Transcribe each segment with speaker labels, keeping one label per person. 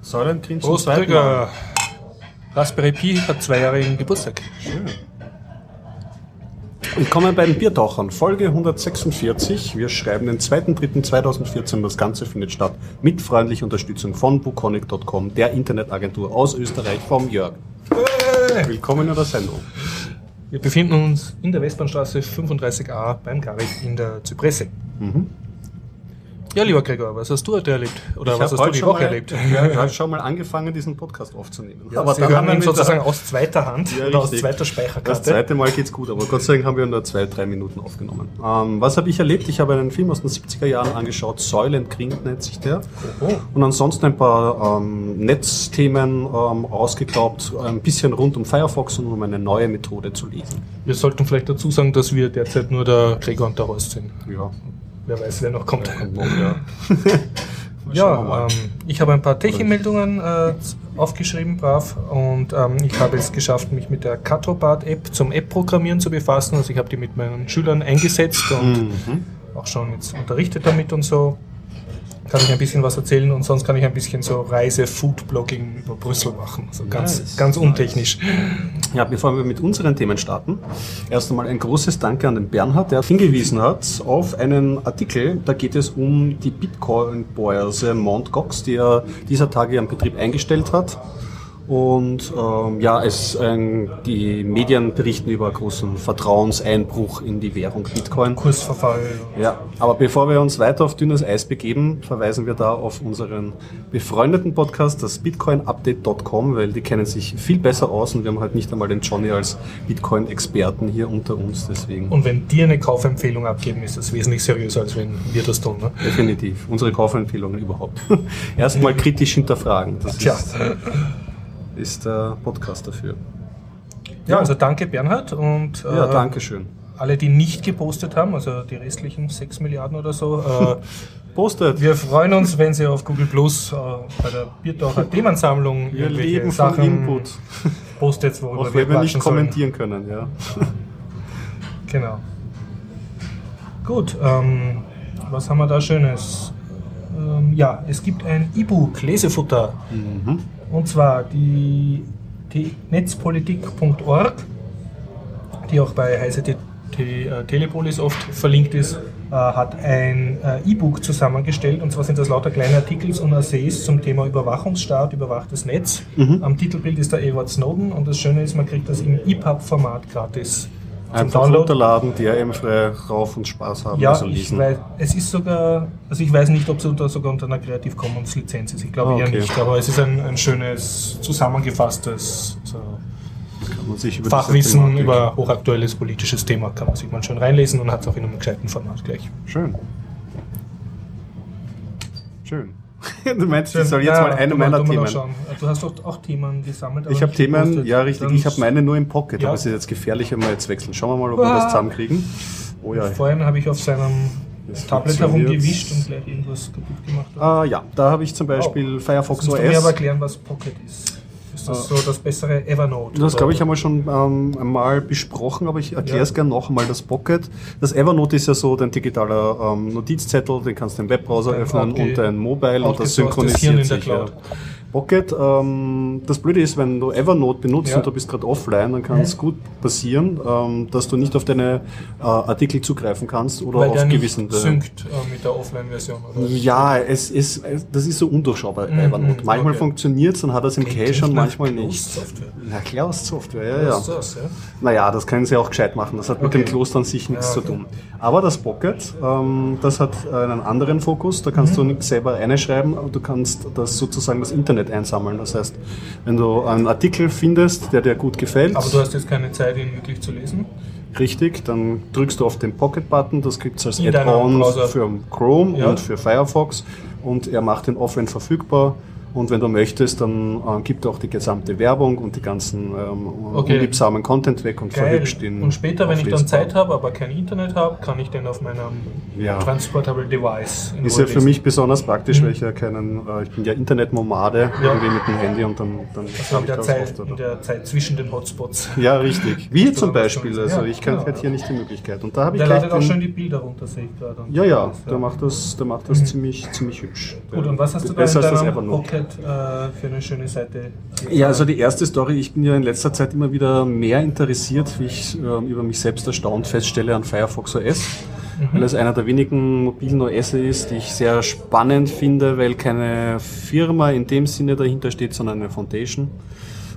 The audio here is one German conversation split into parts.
Speaker 1: Säulentin zum
Speaker 2: Prost,
Speaker 1: zweiten Mal.
Speaker 2: Raspberry Pi hat zweijährigen Geburtstag.
Speaker 1: Schön. Willkommen bei den Biertauchern, Folge 146. Wir schreiben den 2.3.2014. Das Ganze findet statt mit freundlicher Unterstützung von buconic.com, der Internetagentur aus Österreich vom Jörg. Willkommen in der Sendung.
Speaker 2: Wir befinden uns in der Westbahnstraße 35a beim Garrig in der Zypresse. Ja, lieber Gregor, was hast du heute erlebt? Oder
Speaker 1: Ich
Speaker 2: was hast du die Woche
Speaker 1: mal,
Speaker 2: erlebt?
Speaker 1: Ja, ich habe schon mal angefangen, diesen Podcast aufzunehmen.
Speaker 2: Aber Sie
Speaker 1: dann haben
Speaker 2: hören
Speaker 1: wir
Speaker 2: ihn sozusagen aus zweiter Hand
Speaker 1: Ja,
Speaker 2: oder aus zweiter
Speaker 1: Das
Speaker 2: Speicherkarte.
Speaker 1: zweite Mal geht's gut, aber Gott sei Dank haben wir nur zwei, drei Minuten aufgenommen. Ähm, was habe ich erlebt? Ich habe einen Film aus den 70er Jahren angeschaut, Soylent Green nennt sich der.
Speaker 2: Oh.
Speaker 1: Und ansonsten ein paar ähm, Netzthemen ähm, ausgeglaubt, ein bisschen rund um Firefox und um eine neue Methode zu lesen.
Speaker 2: Wir sollten vielleicht dazu sagen, dass wir derzeit nur der Gregor und der Horst sind.
Speaker 1: Ja,
Speaker 2: Wer weiß, wer noch kommt.
Speaker 1: ja. Wir
Speaker 2: Ja,
Speaker 1: mal.
Speaker 2: ähm, ich habe ein paar Techie-Meldungen äh, aufgeschrieben, brav. Und ähm, ich habe es geschafft, mich mit der Catrobat-App zum App-Programmieren zu befassen. Also ich habe die mit meinen Schülern eingesetzt und
Speaker 1: Mhm.
Speaker 2: auch schon jetzt unterrichtet damit und so. Kann ich ein bisschen was erzählen und sonst kann ich ein bisschen so Reise-Food-Blogging über Brüssel machen. Also ganz,
Speaker 1: Nice.
Speaker 2: ganz untechnisch.
Speaker 1: Ja, bevor wir mit unseren Themen starten, erst einmal ein großes Danke an den Bernhard, der hingewiesen hat auf einen Artikel. Da geht es um die Bitcoin-Börse Mt. Gox, die er dieser Tage ihren Betrieb eingestellt hat. Und ähm, ja, es, ähm, die Medien berichten über großen Vertrauenseinbruch in die Währung Bitcoin.
Speaker 2: Kursverfall.
Speaker 1: Ja, aber bevor wir uns weiter auf dünnes Eis begeben, verweisen wir da auf unseren befreundeten Podcast, das bitcoinupdate.com, weil die kennen sich viel besser aus und wir haben halt nicht einmal den Johnny als Bitcoin-Experten hier unter uns, deswegen
Speaker 2: Und wenn dir eine Kaufempfehlung abgeben, ist das wesentlich seriöser, als wenn wir das tun. Ne?
Speaker 1: definitiv unsere Kaufempfehlungen überhaupt. Erstmal kritisch hinterfragen, das
Speaker 2: Tja.
Speaker 1: ist, ist der Podcast dafür.
Speaker 2: Ja, also danke Bernhard und
Speaker 1: Ja,
Speaker 2: äh,
Speaker 1: danke schön.
Speaker 2: alle, die nicht gepostet haben, also die restlichen 6 Milliarden oder so. Äh,
Speaker 1: Postet!
Speaker 2: wir freuen uns, wenn Sie auf Google Plus äh, bei der Biertaucher Themensammlung
Speaker 1: Wir
Speaker 2: irgendwelche
Speaker 1: leben
Speaker 2: Sachen
Speaker 1: Input,
Speaker 2: postet, worüber
Speaker 1: auch wenn wir nicht
Speaker 2: quatschen sollen.
Speaker 1: kommentieren können. Ja.
Speaker 2: Genau. Gut, ähm, was haben wir da Schönes? Ähm, ja, es gibt ein E-Book, Lesefutter.
Speaker 1: Mhm.
Speaker 2: Und zwar die, die netzpolitik.org, die auch bei Heise Te Te äh, Telepolis oft verlinkt ist, äh, hat ein äh, E-Book zusammengestellt. Und zwar sind das lauter kleine Artikel und Essays zum Thema Überwachungsstaat, überwachtes Netz.
Speaker 1: Mhm.
Speaker 2: Am Titelbild ist der Edward Snowden und das Schöne ist, man kriegt das im EPUB-Format gratis
Speaker 1: Einfach
Speaker 2: Download.
Speaker 1: runterladen, DRM-frei rauf und Spaß haben.
Speaker 2: Ja,
Speaker 1: also
Speaker 2: ich
Speaker 1: lesen.
Speaker 2: weiß, es ist sogar, also ich weiß nicht, ob es unter, sogar unter einer Creative Commons Lizenz ist. Ich glaube
Speaker 1: Ah,
Speaker 2: eher
Speaker 1: okay.
Speaker 2: nicht, aber es ist ein, ein schönes, zusammengefasstes so
Speaker 1: über
Speaker 2: Fachwissen über hochaktuelles politisches Thema. Kann man sich mal schön reinlesen und hat es auch in einem gescheiten Format gleich.
Speaker 1: Schön. Schön. Du meinst, ich soll jetzt
Speaker 2: Ja,
Speaker 1: mal eine meiner Themen.
Speaker 2: Du hast doch auch Themen gesammelt.
Speaker 1: Ich habe Themen,
Speaker 2: gepostet.
Speaker 1: ja richtig, ich habe meine nur im Pocket,
Speaker 2: Ja.
Speaker 1: aber es ist jetzt gefährlich, wenn wir jetzt wechseln. Schauen wir mal, ob wir
Speaker 2: Ah.
Speaker 1: das zusammenkriegen. Oh ja.
Speaker 2: Vorhin habe ich auf seinem
Speaker 1: Das
Speaker 2: Tablet herumgewischt und gleich irgendwas kaputt gemacht.
Speaker 1: Ah, ja, da habe ich zum Beispiel Firefox
Speaker 2: Kannst du mir aber
Speaker 1: OS.
Speaker 2: erklären, was Pocket ist? Ist das so das bessere Evernote?
Speaker 1: Das glaube ich einmal schon ähm, einmal besprochen, aber ich erkläre es
Speaker 2: Ja.
Speaker 1: gerne noch einmal. Das Pocket, das Evernote ist ja so dein digitaler ähm, Notizzettel, den kannst du im Webbrowser
Speaker 2: Ein
Speaker 1: öffnen
Speaker 2: outge-
Speaker 1: und dein Mobile und das synchronisiert
Speaker 2: in der
Speaker 1: sich. Ja. Pocket, ähm, das Blöde ist, wenn du Evernote benutzt
Speaker 2: Ja.
Speaker 1: und du bist gerade offline, dann kann es gut passieren, ähm, dass du nicht auf deine äh, Artikel zugreifen kannst oder
Speaker 2: Weil
Speaker 1: auf
Speaker 2: der nicht
Speaker 1: gewissen.
Speaker 2: synkt äh, mit der Offline-Version.
Speaker 1: Ja, es ist, das ist so undurchschaubar bei
Speaker 2: Mhm,
Speaker 1: Evernote. Manchmal
Speaker 2: okay.
Speaker 1: funktioniert es, dann hat es im Cache und
Speaker 2: nach
Speaker 1: manchmal nicht.
Speaker 2: Closed-Software.
Speaker 1: Na, Cloud-Software, ja, ja.
Speaker 2: Closed-Source, ja.
Speaker 1: Naja, das können sie auch gescheit machen. Das hat mit
Speaker 2: Okay.
Speaker 1: dem Kloster an sich nichts
Speaker 2: Ja,
Speaker 1: zu
Speaker 2: okay.
Speaker 1: tun. Aber das Pocket, ähm, das hat einen anderen Fokus. Da kannst
Speaker 2: Mhm.
Speaker 1: du nichts selber reinschreiben, aber du kannst das sozusagen das Internet einsammeln. Das heißt, wenn du einen Artikel findest, der dir gut gefällt,
Speaker 2: Aber du hast jetzt keine Zeit, ihn wirklich zu lesen.
Speaker 1: richtig, dann drückst du auf den Pocket-Button. Das gibt es als Add-on für Chrome
Speaker 2: Ja.
Speaker 1: und für Firefox. Und er macht den offline verfügbar. Und wenn du möchtest, dann äh, gibt auch die gesamte Werbung und die ganzen ähm,
Speaker 2: Okay.
Speaker 1: unliebsamen Content weg und
Speaker 2: Geil.
Speaker 1: verhübscht ihn.
Speaker 2: Und später, wenn ich dann. Zeit habe, aber kein Internet habe, kann ich den auf meinem
Speaker 1: Ja.
Speaker 2: Transportable Device in
Speaker 1: Ist ja für mich besonders praktisch, weil ich ja keinen, äh, ich bin ja Internetnomade
Speaker 2: Mhm. Ja.
Speaker 1: irgendwie mit dem Handy und dann, dann
Speaker 2: Also in der,
Speaker 1: das
Speaker 2: Zeit,
Speaker 1: oft,
Speaker 2: in der Zeit zwischen den Hotspots.
Speaker 1: Ja, richtig. Wie zum Beispiel.
Speaker 2: schon-
Speaker 1: Also
Speaker 2: ja,
Speaker 1: ich kann
Speaker 2: genau.
Speaker 1: hätte hier nicht die Möglichkeit. Und da habe ich
Speaker 2: Der ladet auch schön die Bilder runter, sehe ich gerade.
Speaker 1: Ja, ja, der macht das, der macht das ziemlich, ziemlich hübsch.
Speaker 2: Gut, und was hast du da in deinem
Speaker 1: Evernote.
Speaker 2: Pocket äh, für eine schöne Seite?
Speaker 1: Ja, also die erste Story, ich bin ja in letzter Zeit immer wieder mehr interessiert, wie ich ähm, über mich selbst erstaunt feststelle an Firefox OS. Weil es einer der wenigen mobilen OS ist, die ich sehr spannend finde, weil keine Firma in dem Sinne dahinter steht, sondern eine Foundation.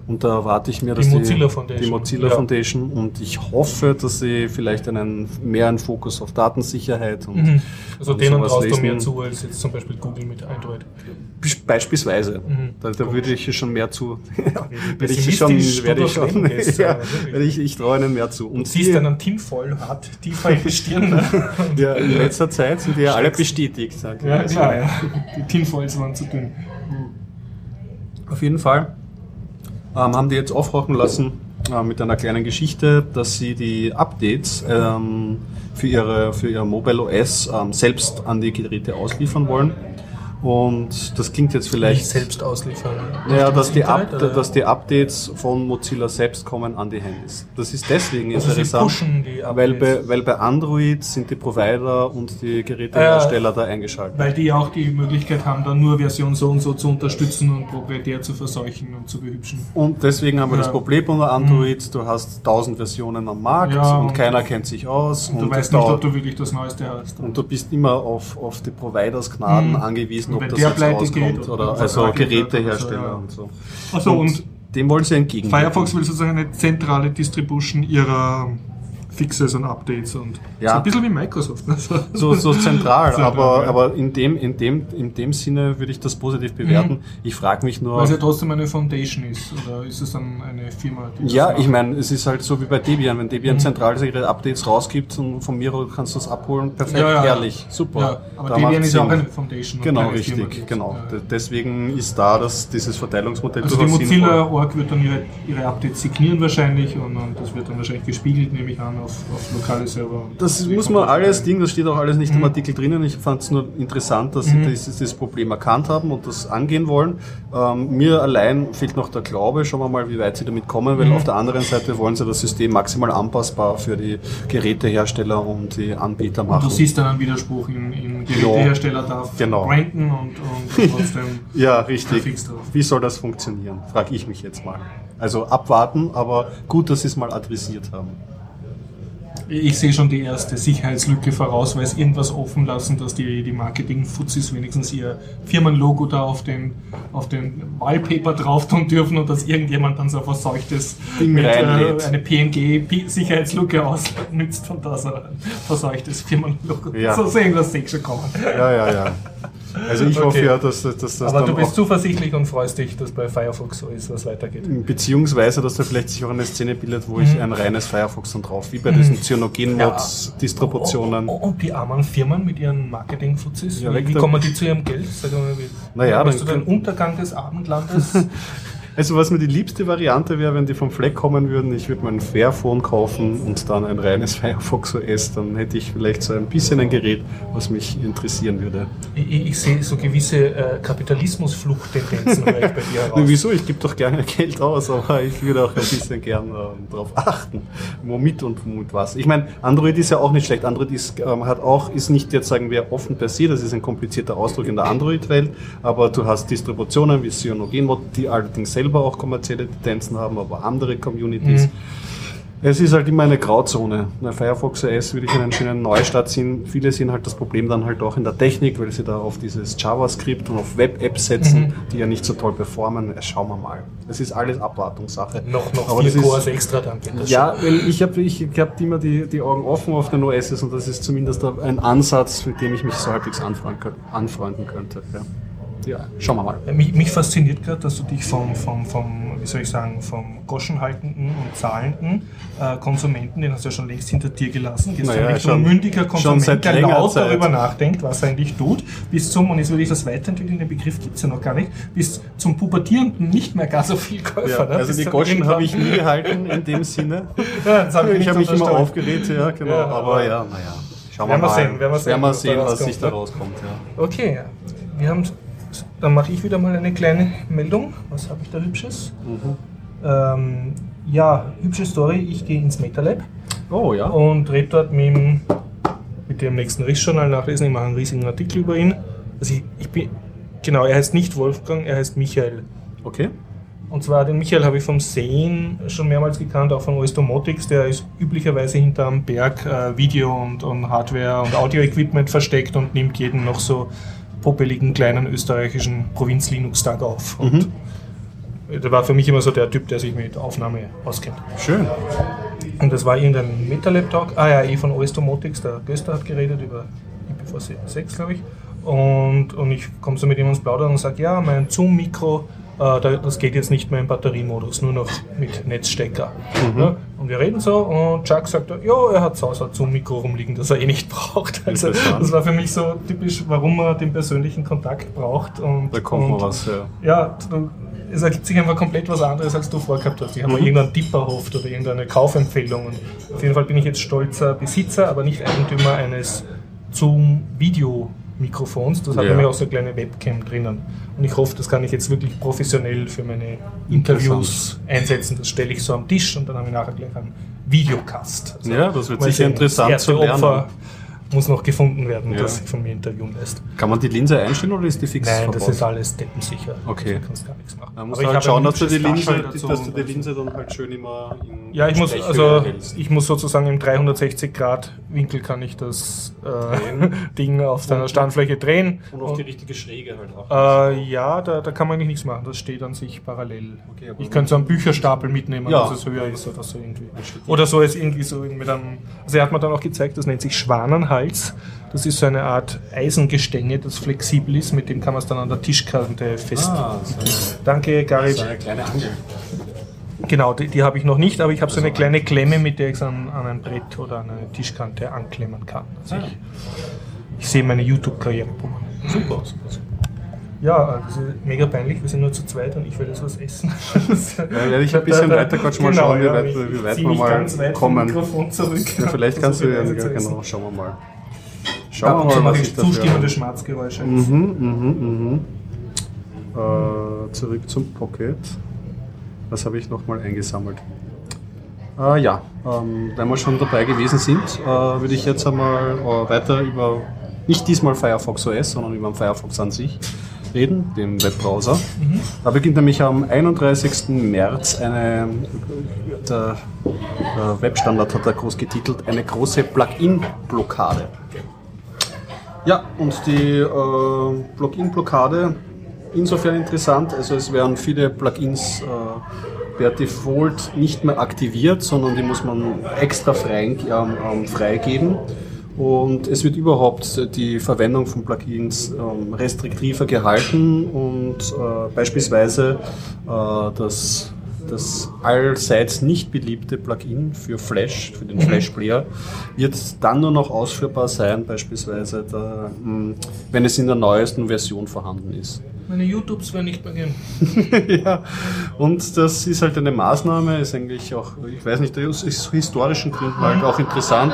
Speaker 1: Und da erwarte ich mir, dass
Speaker 2: Mozilla Foundation.
Speaker 1: die Mozilla
Speaker 2: Ja.
Speaker 1: Foundation und ich hoffe, dass sie vielleicht einen mehr einen Fokus auf Datensicherheit und,
Speaker 2: Mhm. Also
Speaker 1: und
Speaker 2: denen traust du
Speaker 1: lesen.
Speaker 2: mehr zu als jetzt zum Beispiel Google mit Android.
Speaker 1: Be- Beispielsweise.
Speaker 2: Mhm.
Speaker 1: Da, da würde ich schon mehr zu. werde ich schon,
Speaker 2: du
Speaker 1: werde ich schon. Ja, ich, ich traue ihnen mehr zu.
Speaker 2: Du
Speaker 1: Und
Speaker 2: siehst
Speaker 1: die,
Speaker 2: einen Tinfoil hart tiefer in die Stirn. ne?
Speaker 1: ja, in letzter Zeit sind die ja alle bestätigt. Sag ich.
Speaker 2: ja, klar, ja. Die Tinfoils waren zu dünn.
Speaker 1: Auf jeden Fall ähm, haben die jetzt aufrauchen lassen äh, mit einer kleinen Geschichte, dass sie die Updates ähm, für, ihre, für ihr Mobile OS ähm, selbst an die Geräte ausliefern wollen. Und das klingt jetzt
Speaker 2: Nicht
Speaker 1: vielleicht
Speaker 2: selbst ausliefern.
Speaker 1: Ja, dass die, Up
Speaker 2: oder?
Speaker 1: dass die Updates von Mozilla selbst kommen an die Handys. Das ist deswegen
Speaker 2: Also
Speaker 1: interessant,
Speaker 2: pushen die
Speaker 1: weil, bei, weil bei Android sind die Provider und die Gerätehersteller da eingeschaltet.
Speaker 2: Weil die auch die Möglichkeit haben, dann nur Version so und so zu unterstützen und proprietär zu verseuchen und zu behübschen.
Speaker 1: Und deswegen haben wir
Speaker 2: Ja.
Speaker 1: das Problem unter Android, du hast tausend Versionen am Markt
Speaker 2: Ja,
Speaker 1: und,
Speaker 2: und-
Speaker 1: keiner kennt sich aus.
Speaker 2: Und du
Speaker 1: es
Speaker 2: weißt nicht, ob du wirklich das Neueste hast.
Speaker 1: und du bist immer auf, auf die Providers Gnaden
Speaker 2: Mhm.
Speaker 1: angewiesen,
Speaker 2: Und
Speaker 1: ob das
Speaker 2: der
Speaker 1: jetzt
Speaker 2: pleite
Speaker 1: rauskommt
Speaker 2: geht oder
Speaker 1: oder
Speaker 2: der
Speaker 1: also Gerätehersteller
Speaker 2: also,
Speaker 1: und so.
Speaker 2: Achso, und
Speaker 1: dem wollen sie entgegen.
Speaker 2: Firefox will sozusagen eine zentrale Distribution ihrer Fixes und Updates und
Speaker 1: Ja.
Speaker 2: so ein bisschen wie Microsoft. ne?
Speaker 1: so, so zentral,
Speaker 2: Zentral,
Speaker 1: aber,
Speaker 2: ja.
Speaker 1: aber in, dem, in, dem, in dem Sinne würde ich das positiv bewerten.
Speaker 2: Mhm.
Speaker 1: Ich frage mich nur.
Speaker 2: Weil es ja trotzdem eine Foundation ist. Oder ist es dann eine Firma, die das
Speaker 1: ja, ich meine, es ist halt so wie bei Debian. Wenn Debian
Speaker 2: Mhm.
Speaker 1: zentral ihre Updates rausgibt und von mir kannst du es abholen, perfekt,
Speaker 2: Ja,
Speaker 1: herrlich, super.
Speaker 2: Aber
Speaker 1: Da
Speaker 2: Debian ist ja auch eine Foundation. und
Speaker 1: Genau,
Speaker 2: Firma,
Speaker 1: richtig,
Speaker 2: die-
Speaker 1: genau. Deswegen ist da das, dieses Verteilungsmodell
Speaker 2: Also die
Speaker 1: sinnvoll.
Speaker 2: Mozilla.org wird dann ihre, ihre Updates signieren wahrscheinlich und, und das wird dann wahrscheinlich gespiegelt, nehme ich an, auf, auf lokale Server. Und
Speaker 1: Das muss man
Speaker 2: das
Speaker 1: alles? Ding, das steht auch alles nicht im
Speaker 2: Mhm.
Speaker 1: Artikel drinnen. Ich fand es nur interessant, dass sie
Speaker 2: Mhm.
Speaker 1: dieses, dieses Problem erkannt haben und das angehen wollen. Ähm, mir allein fehlt noch der Glaube. Schauen wir mal, wie weit sie damit kommen, weil
Speaker 2: Mhm.
Speaker 1: auf der anderen Seite wollen sie das System maximal anpassbar für die Gerätehersteller und die Anbieter
Speaker 2: Und
Speaker 1: machen.
Speaker 2: du siehst dann einen Widerspruch in, in Gerätehersteller darf
Speaker 1: Genau.
Speaker 2: branden und, und trotzdem
Speaker 1: ja, richtig.
Speaker 2: fix drauf.
Speaker 1: Wie soll das funktionieren? Frage ich mich jetzt mal. Also abwarten, aber gut, dass sie es mal adressiert haben.
Speaker 2: Ich sehe schon die erste Sicherheitslücke voraus, weil es irgendwas offen lassen, dass die, die Marketing-Fuzis wenigstens ihr Firmenlogo da auf den, auf den Wallpaper drauf tun dürfen und dass irgendjemand dann so ein verseuchtes
Speaker 1: Ding
Speaker 2: mit, äh, eine PNG-Sicherheitslücke ausnützt und da so ein verseuchtes Firmenlogo.
Speaker 1: Ja.
Speaker 2: So irgendwas sehe ich schon kommen.
Speaker 1: Ja, ja, ja. Also ich
Speaker 2: Okay.
Speaker 1: hoffe ja, dass, dass das
Speaker 2: Aber
Speaker 1: dann
Speaker 2: du bist zuversichtlich und freust dich, dass bei Firefox so ist, was weitergeht.
Speaker 1: Beziehungsweise, dass da vielleicht sich auch eine Szene bildet, wo
Speaker 2: Mhm.
Speaker 1: ich ein reines Firefox dann drauf, wie bei diesen Cyanogen-Mods-Distributionen.
Speaker 2: Oh, oh, und die armen Firmen mit ihren Marketing-Fuzis,
Speaker 1: Ja,
Speaker 2: wie, wie kommen die zu ihrem Geld? Sag mal, wie,
Speaker 1: Naja,
Speaker 2: Möchtest du
Speaker 1: dann
Speaker 2: den Untergang des Abendlandes?
Speaker 1: Also was mir die liebste Variante wäre, wenn die vom Fleck kommen würden, ich würde mir ein Fairphone kaufen und dann ein reines Firefox OS, dann hätte ich vielleicht so ein bisschen ein Gerät, was mich interessieren würde.
Speaker 2: ich, ich, sehe so gewisse äh, Kapitalismusfluchttendenzen bei dir heraus.
Speaker 1: wieso? Ich gebe doch gerne Geld aus, aber ich würde auch ein bisschen gern äh, darauf achten, womit und womit was. Ich meine, Android ist ja auch nicht schlecht. Android ist, ähm, hat auch, ist nicht jetzt, sagen wir, offen per se, das ist ein komplizierter Ausdruck in der Android-Welt, aber du hast Distributionen wie CyanogenMod, die allerdings selber auch kommerzielle Tendenzen haben, aber andere Communities.
Speaker 2: Mhm.
Speaker 1: Es ist halt immer eine Grauzone. Bei Firefox OS würde ich einen schönen Neustart ziehen. Viele sehen halt das Problem dann halt auch in der Technik, weil sie da auf dieses JavaScript und auf Web-Apps setzen,
Speaker 2: Mhm.
Speaker 1: die ja nicht so toll performen. Schauen wir mal. Es ist alles Abwartungssache.
Speaker 2: noch noch
Speaker 1: Aber
Speaker 2: vier Cores extra, dann geht das
Speaker 1: Ja, weil ich habe ich hab immer die, die Augen offen auf den OSs und das ist zumindest ein Ansatz, mit dem ich mich so halbwegs anfreunden könnte. Ja. Ja, schauen wir mal.
Speaker 2: schon. Mich, mich fasziniert gerade, dass du dich vom, vom, vom wie soll ich sagen, vom Goschenhaltenden und zahlenden äh, Konsumenten, den hast du ja schon längst hinter dir gelassen, gehst
Speaker 1: Naja,
Speaker 2: Richtung
Speaker 1: schon-
Speaker 2: mündiger Konsument, der laut
Speaker 1: Zeit.
Speaker 2: darüber nachdenkt, was er eigentlich tut, bis zum, und jetzt würde ich das weiterentwickeln, den Begriff gibt es ja noch gar nicht, bis zum pubertierenden nicht mehr gar so viel Käufer.
Speaker 1: Ja,
Speaker 2: ne?
Speaker 1: also
Speaker 2: Bis
Speaker 1: die Goschen habe ich nie gehalten in dem Sinne.
Speaker 2: Ja, das hab
Speaker 1: Ich
Speaker 2: nicht
Speaker 1: habe mich immer aufgeregt, ja, genau.
Speaker 2: Ja,
Speaker 1: aber ja, naja. Schauen
Speaker 2: wir sehen, werden wir sehen,
Speaker 1: werden wir sehen, was sich da
Speaker 2: ne?
Speaker 1: rauskommt. Ja.
Speaker 2: Okay, wir haben, dann mache ich wieder mal eine kleine Meldung. Was habe ich da Hübsches?
Speaker 1: Mhm.
Speaker 2: Ähm, ja, hübsche Story. Ich gehe ins MetaLab
Speaker 1: Oh ja.
Speaker 2: und rede dort mit dem, mit dem nächsten Riss-Journal nachlesen. Ich mache einen riesigen Artikel über ihn. Also ich, ich bin, genau, er heißt nicht Wolfgang, er heißt Michael.
Speaker 1: Okay.
Speaker 2: Und zwar den Michael habe ich vom Sehen schon mehrmals gekannt, auch von OS Domotics. Der ist üblicherweise hinterm Berg äh, Video und, und Hardware und Audio-Equipment versteckt und nimmt jeden noch so popeligen kleinen österreichischen Provinz-Linux-Tag auf. Und der war für mich immer so der Typ, der sich mit Aufnahme auskennt.
Speaker 1: Schön.
Speaker 2: Und das war irgendein MetaLab-Talk, ah ja, eh von OS Domotics, der Göster hat geredet über IPv6, glaube ich. Und, und ich komme so mit ihm ins Plaudern und sage, ja, mein Zoom-Mikro, das geht jetzt nicht mehr im Batteriemodus, nur noch mit Netzstecker. Ja, und wir reden so und Chuck sagt, ja, er hat zu Hause ein Zoom-Mikro rumliegen, das er eh nicht braucht. Also das war für mich so typisch, warum man den persönlichen Kontakt braucht. Und,
Speaker 1: Da kommt
Speaker 2: und,
Speaker 1: mal was. Ja.
Speaker 2: ja, es ergibt sich einfach komplett was anderes, als du vorgehabt hast. Ich habe
Speaker 1: Mhm.
Speaker 2: irgendeinen Tipp erhofft oder irgendeine Kaufempfehlung. Und auf jeden Fall bin ich jetzt stolzer Besitzer, aber nicht Eigentümer eines Zoom-Video-Mikrofons. Das hat
Speaker 1: Ja.
Speaker 2: nämlich auch so eine kleine Webcam drinnen. Und ich hoffe, das kann ich jetzt wirklich professionell für meine Interviews einsetzen. Das stelle ich so am Tisch und dann habe ich nachher gleich einen Videocast. Also
Speaker 1: Ja, das wird sicher interessant zu lernen.
Speaker 2: Opfer muss noch gefunden werden,
Speaker 1: Ja.
Speaker 2: das sich von mir interviewen lässt.
Speaker 1: Kann man die Linse einstellen oder ist die fix
Speaker 2: Nein, das
Speaker 1: verbaut?
Speaker 2: ist alles deppensicher.
Speaker 1: Okay.
Speaker 2: Du kannst gar nichts machen.
Speaker 1: Man muss
Speaker 2: Aber
Speaker 1: halt schauen, dass du, die Linse, dass du die Linse dann halt schön immer in
Speaker 2: Ja, ich muss, also ich muss sozusagen im 360 Grad Winkel kann ich das äh, Ding auf seiner Standfläche drehen.
Speaker 1: Und auf die richtige Schräge halt auch.
Speaker 2: äh, ja, da, da kann man eigentlich nichts machen. Das steht an sich parallel.
Speaker 1: Okay,
Speaker 2: ich könnte so einen Bücherstapel mitnehmen,
Speaker 1: Ja.
Speaker 2: dass es höher ist oder so irgendwie. Oder so ist irgendwie so mit einem. Also er hat mir dann auch gezeigt, das nennt sich Schwanenhals. Das ist so eine Art Eisengestänge, das flexibel ist, mit dem kann man es dann an der Tischkante fest.
Speaker 1: ah, so
Speaker 2: Danke, Garit.
Speaker 1: so eine kleine Angel.
Speaker 2: Genau, die, die habe ich noch nicht, aber ich habe so eine kleine Klemme, mit der ich es an, an ein Brett oder an eine Tischkante anklemmen kann. Also ich, ich sehe meine YouTube-Karriere.
Speaker 1: Super, super, super.
Speaker 2: Ja, das ist mega peinlich, wir sind nur zu zweit und ich will jetzt was essen.
Speaker 1: Ja, werde ich ein bisschen weiter quatschen, mal schauen, wie weit-
Speaker 2: ich
Speaker 1: wie weit wir mal
Speaker 2: weit
Speaker 1: kommen. Ja, vielleicht kannst du, ja, ja, genau, schauen wir mal. Schauen
Speaker 2: und
Speaker 1: wir
Speaker 2: so
Speaker 1: mal,
Speaker 2: mache ich zustimmende Schmatzgeräusche.
Speaker 1: Mhm, mhm, mhm. Äh, zurück zum Pocket. Was habe ich nochmal eingesammelt? Äh, ja, ähm, wenn wir schon dabei gewesen sind, äh, würde ich jetzt einmal äh, weiter über, nicht diesmal Firefox OS, sondern über den Firefox an sich reden, den Webbrowser. Da beginnt nämlich am 31. März eine, der, der Webstandard hat da groß getitelt, eine große Plugin-Blockade. Ja, und die äh, Plugin-Blockade insofern interessant, also es werden viele Plugins äh, per Default nicht mehr aktiviert, sondern die muss man extra frei, ähm, freigeben. Und es wird überhaupt die Verwendung von Plugins ähm, restriktiver gehalten und äh, beispielsweise äh, das, das allseits nicht beliebte Plugin für Flash, für den Flash-Player, wird dann nur noch ausführbar sein, beispielsweise da, mh, wenn es in der neuesten Version vorhanden ist.
Speaker 2: Meine YouTubes werden nicht mehr gehen.
Speaker 1: ja, und das ist halt eine Maßnahme, ist eigentlich auch, ich weiß nicht, aus historischen Gründen halt auch interessant,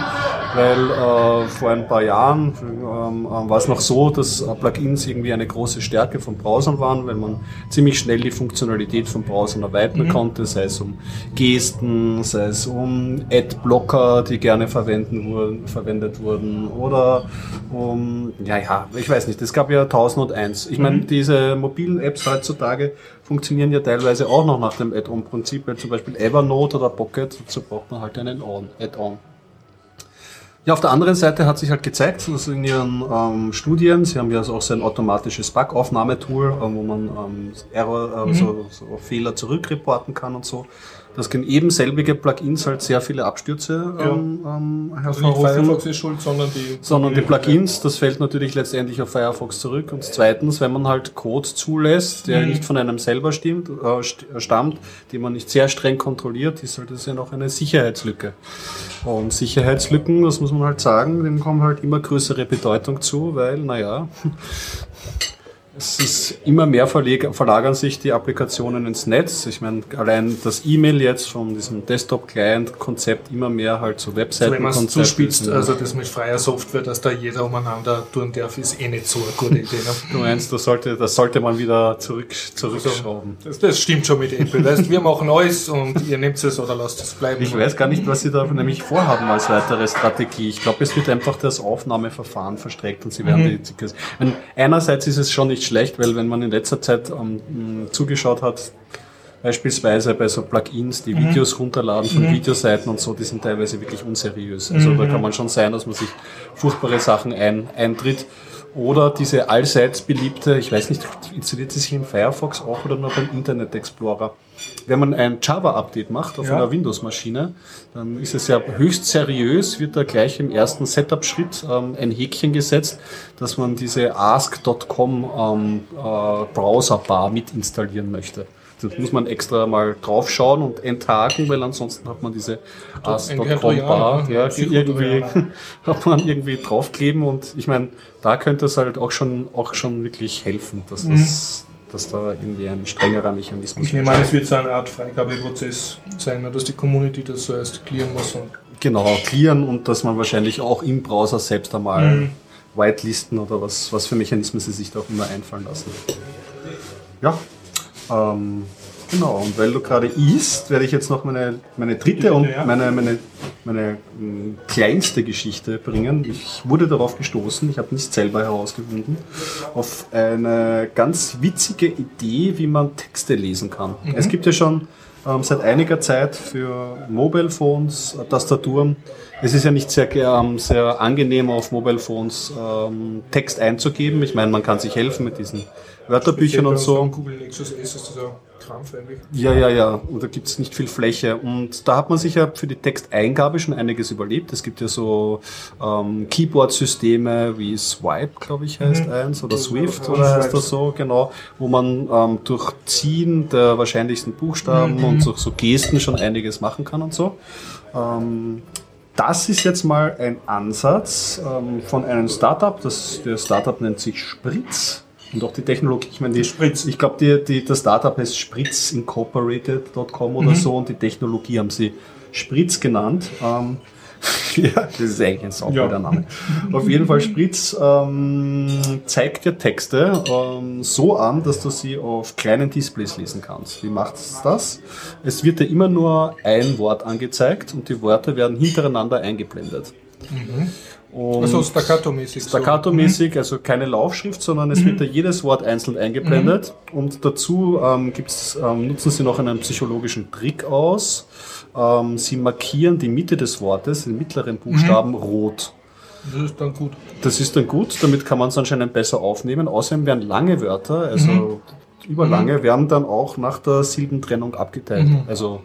Speaker 1: weil äh, vor ein paar Jahren ähm, äh, war es noch so, dass Plugins irgendwie eine große Stärke von Browsern waren, weil man ziemlich schnell die Funktionalität von Browsern erweitern konnte, sei es um Gesten, sei es um Adblocker, die gerne wurden, verwendet wurden, oder um, ja, ja, ich weiß nicht, es gab ja 1001. Ich meine, diese mobilen Apps heutzutage funktionieren ja teilweise auch noch nach dem Add-on-Prinzip, weil zum Beispiel Evernote oder Pocket, dazu braucht man halt einen On- Add-on. Ja, auf der anderen Seite hat sich halt gezeigt, dass in ihren ähm, Studien, sie haben ja auch so ein automatisches Bug-Aufnahmetool, ähm, wo man ähm, Error, äh, so, so Fehler zurückreporten kann und so. Dass eben selbige Plugins halt sehr viele Abstürze ähm, ähm,
Speaker 2: Also nicht Firefox ist schuld, sondern die...
Speaker 1: sondern die Plugins, das fällt natürlich letztendlich auf Firefox zurück. Und zweitens, wenn man halt Code zulässt, der
Speaker 2: Mhm.
Speaker 1: nicht von einem selber stimmt, äh, äh, stammt, den man nicht sehr streng kontrolliert, ist halt das ja noch eine Sicherheitslücke. Und Sicherheitslücken, das muss man halt sagen, dem kommt halt immer größere Bedeutung zu, weil, naja, es ist immer mehr verleg- verlagern sich die Applikationen ins Netz. Ich meine, allein das E-Mail jetzt von diesem Desktop-Client-Konzept immer mehr halt zu
Speaker 2: So, wenn man es zuspitzt, also das mit freier Software, dass da jeder umeinander tun darf, ist eh nicht so eine gute Idee. Ne?
Speaker 1: Du meinst, das sollte, das sollte man wieder zurück, zurückschrauben.
Speaker 2: Das, das stimmt schon mit Apple. Weißt, wir machen alles und ihr nehmt es oder lasst es bleiben.
Speaker 1: Ich weiß gar nicht, was sie da nämlich vorhaben als weitere Strategie. Ich glaube, es wird einfach das Aufnahmeverfahren verstreckt und sie werden
Speaker 2: Mhm.
Speaker 1: die, die Einerseits ist es schon nicht schlecht, weil wenn man in letzter Zeit ähm, zugeschaut hat, beispielsweise bei so Plugins, die
Speaker 2: Mhm.
Speaker 1: Videos runterladen von Videoseiten und so, die sind teilweise wirklich unseriös. Also
Speaker 2: Mhm.
Speaker 1: da kann man schon sein, dass man sich furchtbare Sachen ein, eintritt. Oder diese allseits beliebte, ich weiß nicht, installiert sie sich im Firefox auch oder nur beim Internet Explorer? Wenn man ein Java-Update macht auf
Speaker 2: Ja.
Speaker 1: einer Windows-Maschine, dann ist es ja höchst seriös, wird da gleich im ersten Setup-Schritt ähm, ein Häkchen gesetzt, dass man diese ask.com ähm, äh, Browser-Bar mit installieren möchte. Das muss man extra mal draufschauen und enthaken, weil ansonsten hat man diese
Speaker 2: Irgendwie
Speaker 1: ask.com
Speaker 2: ein
Speaker 1: Bar
Speaker 2: Trojaner,
Speaker 1: ja,
Speaker 2: sicher
Speaker 1: irgendwie hat man irgendwie draufkleben und ich meine, da könnte es halt auch schon auch schon wirklich helfen, dass das dass da irgendwie ein strengerer Mechanismus
Speaker 2: Ich nehme an, es wird so eine Art Freigabeprozess sein, ne, dass die Community das so erst clearen muss. Und
Speaker 1: genau clearen und dass man wahrscheinlich auch im Browser selbst einmal
Speaker 2: Mhm.
Speaker 1: whitelisten oder was, was für Mechanismen sie sich da auch immer einfallen lassen. Ja, ähm, genau. Und weil du gerade isst, werde ich jetzt noch meine, meine dritte und meine, meine, meine mh, kleinste Geschichte bringen. Ich wurde darauf gestoßen, ich habe nicht selber herausgefunden, auf eine ganz witzige Idee, wie man Texte lesen kann. Es gibt ja schon ähm, seit einiger Zeit für Mobile Phones, äh, Tastaturen. Es ist ja nicht sehr, ähm, sehr angenehm auf Mobile Phones ähm, Text einzugeben. Ich meine, man kann sich helfen mit diesen Wörterbüchern und so.
Speaker 2: Google Nexus S ist dieser Krampf eigentlich.
Speaker 1: Ja, ja, ja. Und da gibt es nicht viel Fläche. Und da hat man sich ja für die Texteingabe schon einiges überlebt. Es gibt ja so ähm, Keyboard-Systeme wie Swipe, glaube ich, heißt eins, oder Swift, oder heißt das so, genau, wo man ähm, durch Ziehen der wahrscheinlichsten Buchstaben und durch so Gesten schon einiges machen kann und so. Ähm, das ist jetzt mal ein Ansatz ähm, von einem Startup. Das, der Startup nennt sich Spritz. Und auch die Technologie, ich meine, die Spritz, ich glaube, die, die, das Startup heißt spritzincorporated.com oder so und die Technologie haben sie Spritz genannt. Ähm, ja, das ist eigentlich ein sauberer
Speaker 2: Ja.
Speaker 1: Name. Auf jeden Fall Spritz ähm, zeigt dir Texte ähm, so an, dass du sie auf kleinen Displays lesen kannst. Wie macht es das? Es wird dir immer nur ein Wort angezeigt und die Worte werden hintereinander eingeblendet. Und
Speaker 2: Also staccato-mäßig. so.
Speaker 1: Staccato-mäßig, also keine Laufschrift, sondern es wird da jedes Wort einzeln eingeblendet. Und dazu ähm, gibt's, ähm, nutzen sie noch einen psychologischen Trick aus. Ähm, sie markieren die Mitte des Wortes, den mittleren Buchstaben, rot.
Speaker 2: Das ist dann gut.
Speaker 1: Das ist dann gut, damit kann man es anscheinend besser aufnehmen. Außerdem werden lange Wörter, also überlange, werden dann auch nach der Silbentrennung abgeteilt. Also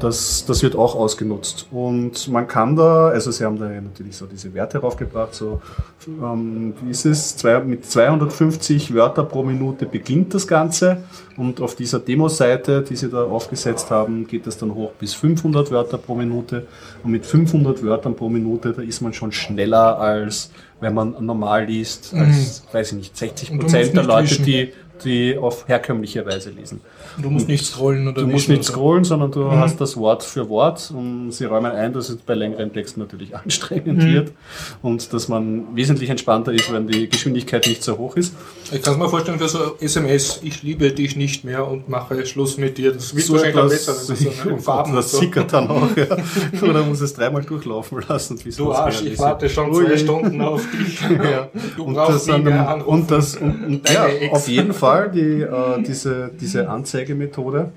Speaker 1: das, das wird auch ausgenutzt. Und man kann da, also sie haben da natürlich so diese Werte raufgebracht, so ähm, wie ist es, zwei, mit 250 Wörter pro Minute beginnt das Ganze. Und auf dieser Demo-Seite, die sie da aufgesetzt haben, geht es dann hoch bis 500 Wörter pro Minute. Und mit 500 Wörtern pro Minute, da ist man schon schneller als wenn man normal liest, als, weiß ich nicht, 60
Speaker 2: Und du musst
Speaker 1: Prozent der Leute,
Speaker 2: wischen.
Speaker 1: die, die auf herkömmliche Weise lesen.
Speaker 2: Du musst nicht scrollen oder
Speaker 1: Du musst nicht
Speaker 2: oder-
Speaker 1: scrollen, sondern du hast das Wort für Wort und sie räumen ein, dass es bei längeren Texten natürlich anstrengend wird und dass man wesentlich entspannter ist, wenn die Geschwindigkeit nicht so hoch ist.
Speaker 2: Ich kann es mir vorstellen für so SMS, ich liebe dich nicht mehr und mache Schluss mit dir. Das wird
Speaker 1: So
Speaker 2: wahrscheinlich am besser, wenn so in Farben
Speaker 1: das
Speaker 2: so.
Speaker 1: sickert dann auch, ja. Oder muss es dreimal durchlaufen lassen.
Speaker 2: Du Arsch, ich warte schon zwei Stunden auf dich.
Speaker 1: Ja.
Speaker 2: Du
Speaker 1: und
Speaker 2: brauchst
Speaker 1: das,
Speaker 2: nie mehr anrufen.
Speaker 1: und das und, und, ja, auf jeden Fall die, äh, diese, diese Anzeigemethode.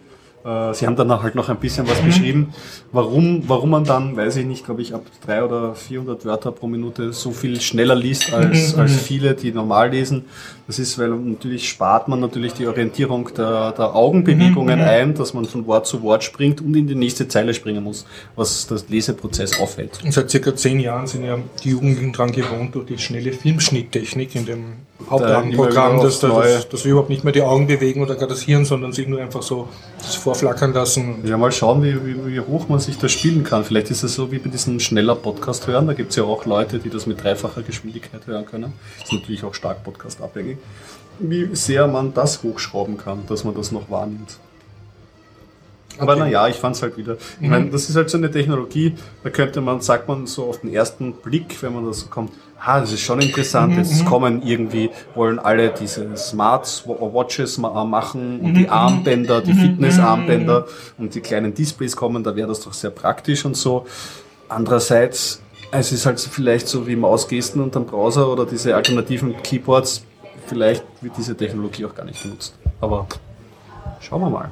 Speaker 1: Äh, Sie haben dann halt noch ein bisschen was beschrieben, warum, warum man dann, weiß ich nicht, glaube ich, ab drei oder 400 Wörter pro Minute so viel schneller liest als, als viele, die normal lesen. Das ist, weil natürlich spart man natürlich die Orientierung der, der Augenbewegungen ein, dass man von Wort zu Wort springt und in die nächste Zeile springen muss, was das Leseprozess auffällt.
Speaker 2: Und seit circa zehn Jahren sind ja die Jugendlichen dran gewohnt durch die schnelle Filmschnitttechnik in dem Hauptprogramm, dass, dass, dass wir überhaupt nicht mehr die Augen bewegen oder gar das Hirn, sondern sich nur einfach so das vorflackern lassen.
Speaker 1: Ja, mal schauen, wie, wie, wie hoch man sich da spielen kann. Vielleicht ist es so wie bei diesem schneller Podcast hören. Da gibt es ja auch Leute, die das mit dreifacher Geschwindigkeit hören können. Das ist natürlich auch stark Podcast Wie sehr man das hochschrauben kann, dass man das noch wahrnimmt. Aber okay. naja, ich fand es halt wieder. Ich mhm. meine, das ist halt so eine Technologie, da könnte man, sagt man so auf den ersten Blick, wenn man das so kommt, ah, das ist schon interessant, mhm. jetzt mhm. kommen irgendwie, wollen alle diese Smart Watches machen und mhm. die Armbänder, die mhm. Fitnessarmbänder mhm. und die kleinen Displays kommen, da wäre das doch sehr praktisch und so. Andererseits, es ist halt vielleicht so wie Mausgesten und am Browser oder diese alternativen Keyboards, vielleicht wird diese Technologie auch gar nicht genutzt. Aber schauen wir mal.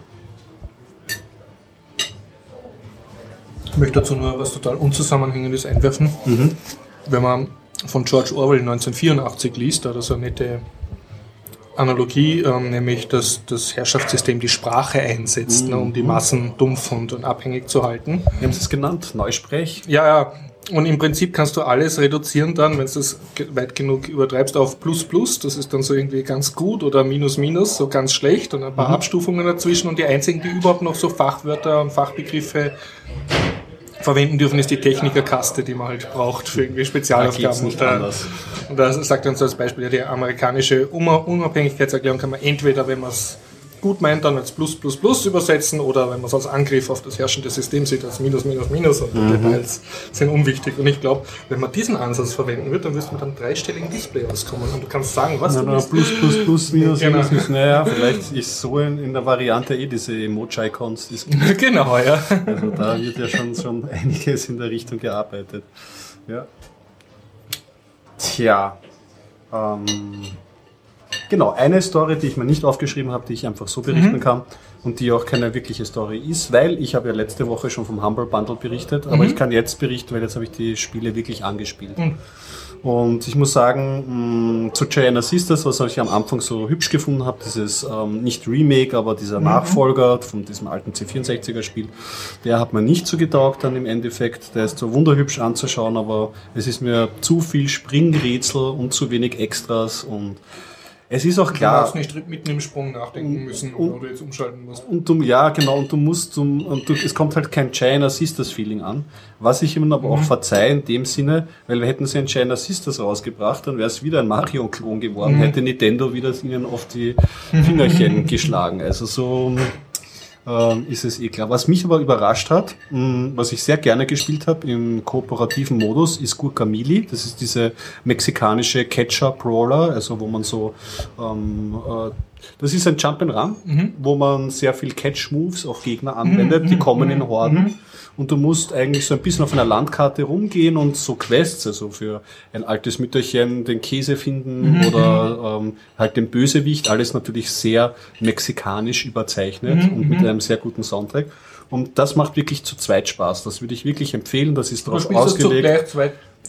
Speaker 2: Ich möchte dazu nur was total Unzusammenhängendes einwerfen. Mhm. Wenn man von George Orwell 1984 liest, da hat er so eine nette Analogie, ähm, nämlich dass das Herrschaftssystem die Sprache einsetzt, mhm. ne, um die Massen dumpf und, und abhängig zu halten.
Speaker 1: Wie haben Sie es genannt? Neusprech?
Speaker 2: Ja, ja. Und im Prinzip kannst du alles reduzieren dann, wenn du das weit genug übertreibst, auf Plus Plus. Das ist dann so irgendwie ganz gut oder Minus Minus, so ganz schlecht und ein paar mhm. Abstufungen dazwischen. Und die einzigen, die überhaupt noch so Fachwörter und Fachbegriffe verwenden dürfen, ist die Technikerkaste, die man halt braucht für irgendwie Spezialaufgaben. Und da, und da sagt uns als Beispiel, ja, die amerikanische Unabhängigkeitserklärung kann man entweder, wenn man es gut meint, dann als Plus, Plus, Plus übersetzen oder wenn man es als Angriff auf das herrschende System sieht, als Minus, Minus, Minus und mhm. Details sind unwichtig. Und ich glaube, wenn man diesen Ansatz verwenden wird, dann wirst du mit einem dreistelligen Display auskommen und du kannst sagen, was
Speaker 1: na, du na, Plus, Plus, Plus, Minus, genau. Minus, naja, vielleicht ist so in, in der Variante eh diese Emoji-Icons.
Speaker 2: genau, ja.
Speaker 1: Also da wird ja schon, schon einiges in der Richtung gearbeitet. Ja. Tja, ähm, Genau, eine Story, die ich mir nicht aufgeschrieben habe, die ich einfach so berichten mhm. kann und die auch keine wirkliche Story ist, weil ich habe ja letzte Woche schon vom Humble Bundle berichtet, aber mhm. ich kann jetzt berichten, weil jetzt habe ich die Spiele wirklich angespielt. Mhm. Und ich muss sagen, mh, zu Gianna Sisters, was ich am Anfang so hübsch gefunden habe, dieses ähm, nicht Remake, aber dieser mhm. Nachfolger von diesem alten C64er Spiel, der hat mir nicht so getaugt dann im Endeffekt. Der ist so wunderhübsch anzuschauen, aber es ist mir zu viel Springrätsel und zu wenig Extras und es ist auch klar.
Speaker 2: Du darfst nicht mitten im Sprung nachdenken müssen, und, oder jetzt umschalten musst.
Speaker 1: Und du, ja, genau, und du musst, und du, es kommt halt kein China Sisters Feeling an, was ich ihm aber mhm. auch verzeihe in dem Sinne, weil wir hätten sie ein China Sisters rausgebracht, dann wäre es wieder ein Mario-Klon geworden, mhm. hätte Nintendo wieder ihnen auf die Fingerchen geschlagen. Also so, ähm, ist es eh klar. Was mich aber überrascht hat, mh, was ich sehr gerne gespielt habe im kooperativen Modus, ist Gurkamili. Das ist diese mexikanische Catcher-Brawler, also wo man so ähm, äh, das ist ein Jump'n'Run, mhm. wo man sehr viel Catch-Moves auf Gegner anwendet. Mhm. Die kommen in Horden. Mhm und du musst eigentlich so ein bisschen auf einer Landkarte rumgehen und so Quests, also für ein altes Mütterchen den Käse finden mhm. oder ähm, halt den Bösewicht, alles natürlich sehr mexikanisch überzeichnet mhm. und mit mhm. einem sehr guten Soundtrack. Und das macht wirklich zu zweit Spaß. Das würde ich wirklich empfehlen. Das ist darauf ausgelegt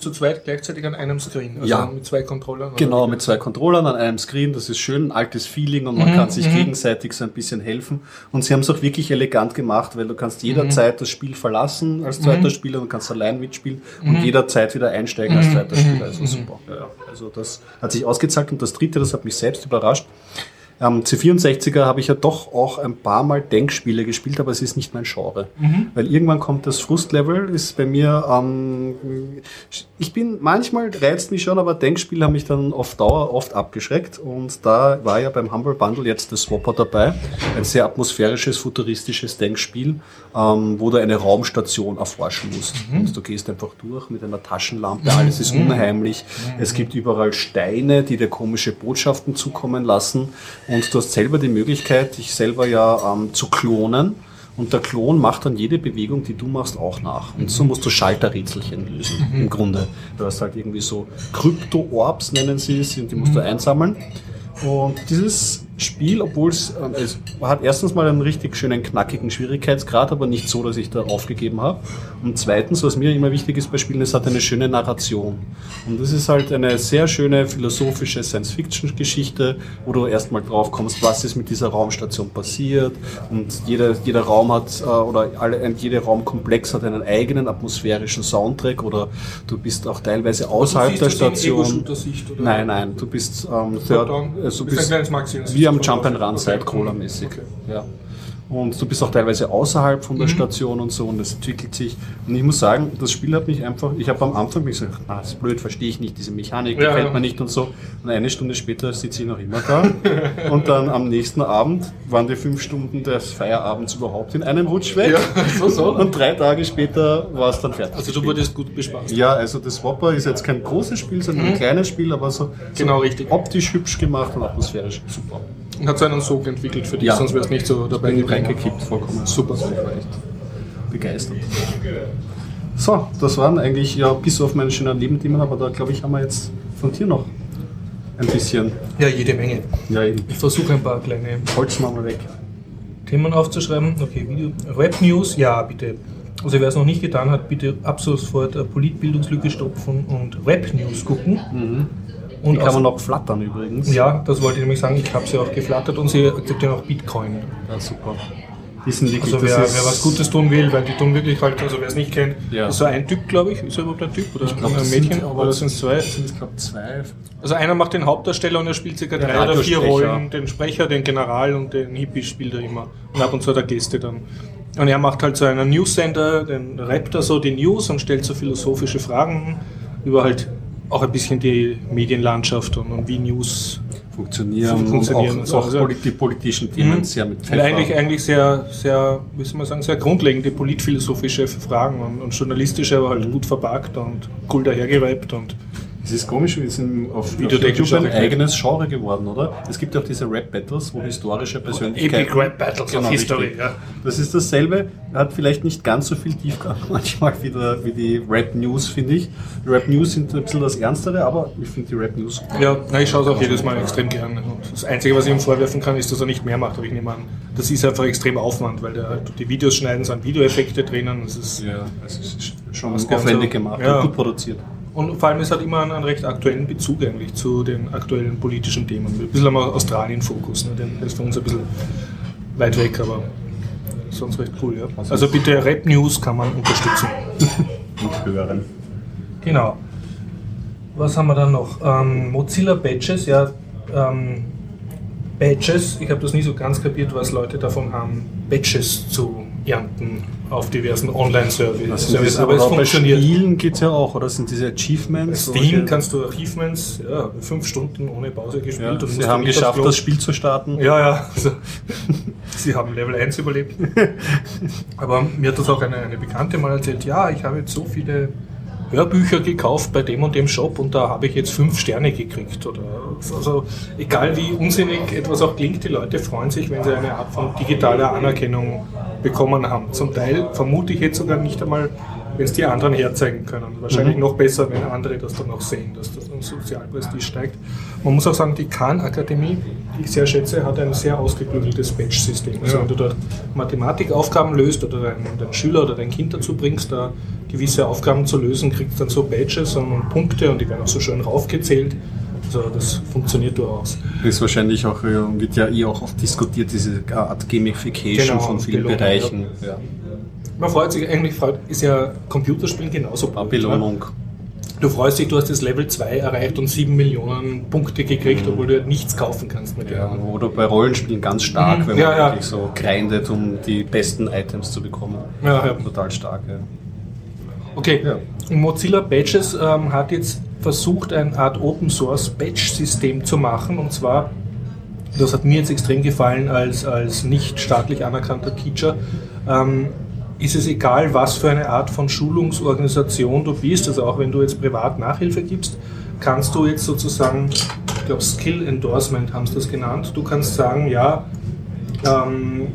Speaker 2: zu zweit gleichzeitig an einem Screen.
Speaker 1: Also ja.
Speaker 2: mit zwei Controllern.
Speaker 1: Genau, mit zwei Controllern an einem Screen. Das ist schön, ein altes Feeling und man mhm, kann sich mhm. gegenseitig so ein bisschen helfen. Und sie haben es auch wirklich elegant gemacht, weil du kannst jederzeit mhm. das Spiel verlassen als zweiter mhm. Spieler und kannst allein mitspielen und mhm. jederzeit wieder einsteigen als zweiter Spieler. Also super. Ja, also das hat sich ausgezahlt. Und das dritte, das hat mich selbst überrascht. Am C64er habe ich ja doch auch ein paar Mal Denkspiele gespielt, aber es ist nicht mein Genre. Mhm. Weil irgendwann kommt das Frustlevel, ist bei mir, ähm, ich bin, manchmal reizt mich schon, aber Denkspiele haben mich dann auf Dauer oft abgeschreckt. Und da war ja beim Humble Bundle jetzt der Swapper dabei. Ein sehr atmosphärisches, futuristisches Denkspiel, ähm, wo du eine Raumstation erforschen musst. Mhm. Und du gehst einfach durch mit einer Taschenlampe, alles ist mhm. unheimlich. Mhm. Es gibt überall Steine, die dir komische Botschaften zukommen lassen. Und du hast selber die Möglichkeit, dich selber ja ähm, zu klonen. Und der Klon macht dann jede Bewegung, die du machst, auch nach. Und so musst du Schalterrätselchen lösen, mhm. im Grunde. Du hast halt irgendwie so Krypto-Orbs, nennen sie es, und die musst du mhm. einsammeln. Und dieses Spiel, obwohl es, ähm, es hat erstens mal einen richtig schönen knackigen Schwierigkeitsgrad, aber nicht so, dass ich da aufgegeben habe. Und zweitens, was mir immer wichtig ist bei Spielen, es hat eine schöne Narration. Und das ist halt eine sehr schöne philosophische Science-Fiction-Geschichte, wo du erstmal drauf kommst, was ist mit dieser Raumstation passiert. Und jeder, jeder Raum hat, äh, oder alle, jeder Raumkomplex hat einen eigenen atmosphärischen Soundtrack oder du bist auch teilweise außerhalb der Station. Nein, nein, du bist ähm, third, also du bist, wie am Jump and Run Sidecrawler mäßig. Okay. Ja. Und du bist auch teilweise außerhalb von der mhm. Station und so und es entwickelt sich. Und ich muss sagen, das Spiel hat mich einfach, ich habe am Anfang gesagt, ah, das ist blöd, verstehe ich nicht, diese Mechanik ja, gefällt ja. mir nicht und so. Und eine Stunde später sitze ich noch immer da. und dann am nächsten Abend waren die fünf Stunden des Feierabends überhaupt in einem Rutsch weg. Ja, so, so. Und drei Tage später war es dann fertig.
Speaker 2: Also du wurdest gut bespaßt.
Speaker 1: Ja, also das Whopper ist jetzt kein großes Spiel, sondern mhm. ein kleines Spiel, aber so,
Speaker 2: genau, richtig.
Speaker 1: optisch hübsch gemacht und atmosphärisch super.
Speaker 2: Hat seinen Sog entwickelt für dich, ja. sonst wäre es nicht so dabei
Speaker 1: gewesen. reingekippt, vollkommen. Super. Ich war echt begeistert. So, das waren eigentlich, ja, bis auf meine schönen Nebenthemen, aber da glaube ich, haben wir jetzt von dir noch ein bisschen.
Speaker 2: Ja, jede Menge.
Speaker 1: Ja,
Speaker 2: eben. Ich versuche ein paar kleine.
Speaker 1: Holz mal weg.
Speaker 2: Themen aufzuschreiben. Okay, Video. Web News, ja, bitte. Also wer es noch nicht getan hat, bitte ab sofort Politbildungslücke stopfen und Web News gucken. Mhm.
Speaker 1: Und die kann man noch flattern übrigens.
Speaker 2: Ja, das wollte ich nämlich sagen. Ich habe sie auch geflattert und sie akzeptieren auch Bitcoin.
Speaker 1: Ja, super.
Speaker 2: Sind wirklich, also wer, wer, was Gutes tun will, weil die tun wirklich halt, also wer es nicht kennt, ja. ist so ein Typ, glaube ich. Ist er überhaupt ein Typ? Oder
Speaker 1: ich glaub,
Speaker 2: ein Mädchen? Sind, oder sind es zwei?
Speaker 1: Sind ich glaube zwei.
Speaker 2: Also einer macht den Hauptdarsteller und er spielt circa drei oder vier Rollen. Den Sprecher, den General und den Hippie spielt er immer. Und ab und zu hat er Gäste dann. Und er macht halt so einen News-Sender, den rappt er so die News und stellt so philosophische Fragen über halt auch ein bisschen die Medienlandschaft und, und wie News
Speaker 1: funktionieren,
Speaker 2: funktionieren und,
Speaker 1: auch, und auch die politischen Themen mhm. sehr mit
Speaker 2: Pfeffer. Eigentlich, eigentlich sehr, sehr, wie soll man sagen, sehr grundlegende politphilosophische Fragen und, und journalistische, aber halt gut verpackt und cool dahergereibt und
Speaker 1: es ist komisch, wir sind auf, YouTube ein eigenes Genre geworden, oder? Es gibt auch diese Rap-Battles, wo historische Persönlichkeiten...
Speaker 2: Epic Rap-Battles genau, of History, ja.
Speaker 1: Das ist dasselbe, hat vielleicht nicht ganz so viel Tiefgang manchmal wie, der, wie die Rap-News, finde ich. Die Rap-News sind ein bisschen das Ernstere, aber ich finde die Rap-News...
Speaker 2: Ja, na, ich schaue es auch jedes Mal extrem gern. Das Einzige, was ich ihm vorwerfen kann, ist, dass er nicht mehr macht, aber ich nehme an, das ist einfach extrem Aufwand, weil der, die Videos schneiden, sind Videoeffekte drinnen. Das ist,
Speaker 1: ja, es ist schon aufwendig gemacht ja. und gut produziert.
Speaker 2: Und vor allem, es hat immer einen, einen, recht aktuellen Bezug eigentlich zu den aktuellen politischen Themen. Ein bisschen am Australien-Fokus, ne? der ist für uns ein bisschen weit weg, aber sonst recht cool. Ja. Also bitte Rap News kann man unterstützen.
Speaker 1: Und hören.
Speaker 2: Genau. Was haben wir dann noch? Ähm, Mozilla Badges, ja. Ähm, Badges, ich habe das nie so ganz kapiert, was Leute davon haben, Badges zu ernten auf diversen Online-Services.
Speaker 1: Aber es funktioniert. Bei Spielen geht es ja auch, oder sind diese Achievements?
Speaker 2: Bei Steam kannst du Achievements, ja, fünf Stunden ohne Pause gespielt.
Speaker 1: Ja, sie haben geschafft, das, das, Spiel zu starten.
Speaker 2: Ja, ja. Also, sie haben Level 1 überlebt. Aber mir hat das auch eine, eine Bekannte mal erzählt, ja, ich habe jetzt so viele Hörbücher gekauft bei dem und dem Shop und da habe ich jetzt fünf Sterne gekriegt. Oder also egal wie unsinnig etwas auch klingt, die Leute freuen sich, wenn sie eine Art von digitaler Anerkennung bekommen haben. Zum Teil vermute ich jetzt sogar nicht einmal, wenn es die anderen herzeigen können. Wahrscheinlich mhm. noch besser, wenn andere das dann auch sehen, dass das ein Sozialprestige steigt. Man muss auch sagen, die Khan-Akademie, die ich sehr schätze, hat ein sehr ausgeklügeltes Badge-System. Also ja. wenn du dort Mathematikaufgaben löst oder deinen, deinen Schüler oder dein Kind dazu bringst, da gewisse Aufgaben zu lösen, kriegst dann so Badges und Punkte und die werden auch so schön raufgezählt. Also das funktioniert durchaus.
Speaker 1: Das ist wahrscheinlich auch, wird ja eh auch oft diskutiert, diese Art Gamification genau, von vielen Bereichen. Ja.
Speaker 2: Man freut sich eigentlich, ist ja Computerspielen genauso.
Speaker 1: Belohnung.
Speaker 2: Du freust dich, du hast das Level 2 erreicht und 7 Millionen Punkte gekriegt, mhm. obwohl du nichts kaufen kannst mit
Speaker 1: ja, Oder bei Rollenspielen ganz stark, mhm. wenn man ja, ja. wirklich so grindet, um die besten Items zu bekommen.
Speaker 2: Ja, ja.
Speaker 1: Total stark, ja.
Speaker 2: Okay, ja. Mozilla Badges ähm, hat jetzt versucht, eine Art Open Source Badge-System zu machen. Und zwar, das hat mir jetzt extrem gefallen als, als nicht staatlich anerkannter Teacher, ähm, ist es egal, was für eine Art von Schulungsorganisation du bist, also auch wenn du jetzt privat Nachhilfe gibst, kannst du jetzt sozusagen, ich glaube Skill Endorsement haben sie das genannt, du kannst sagen, ja, ähm,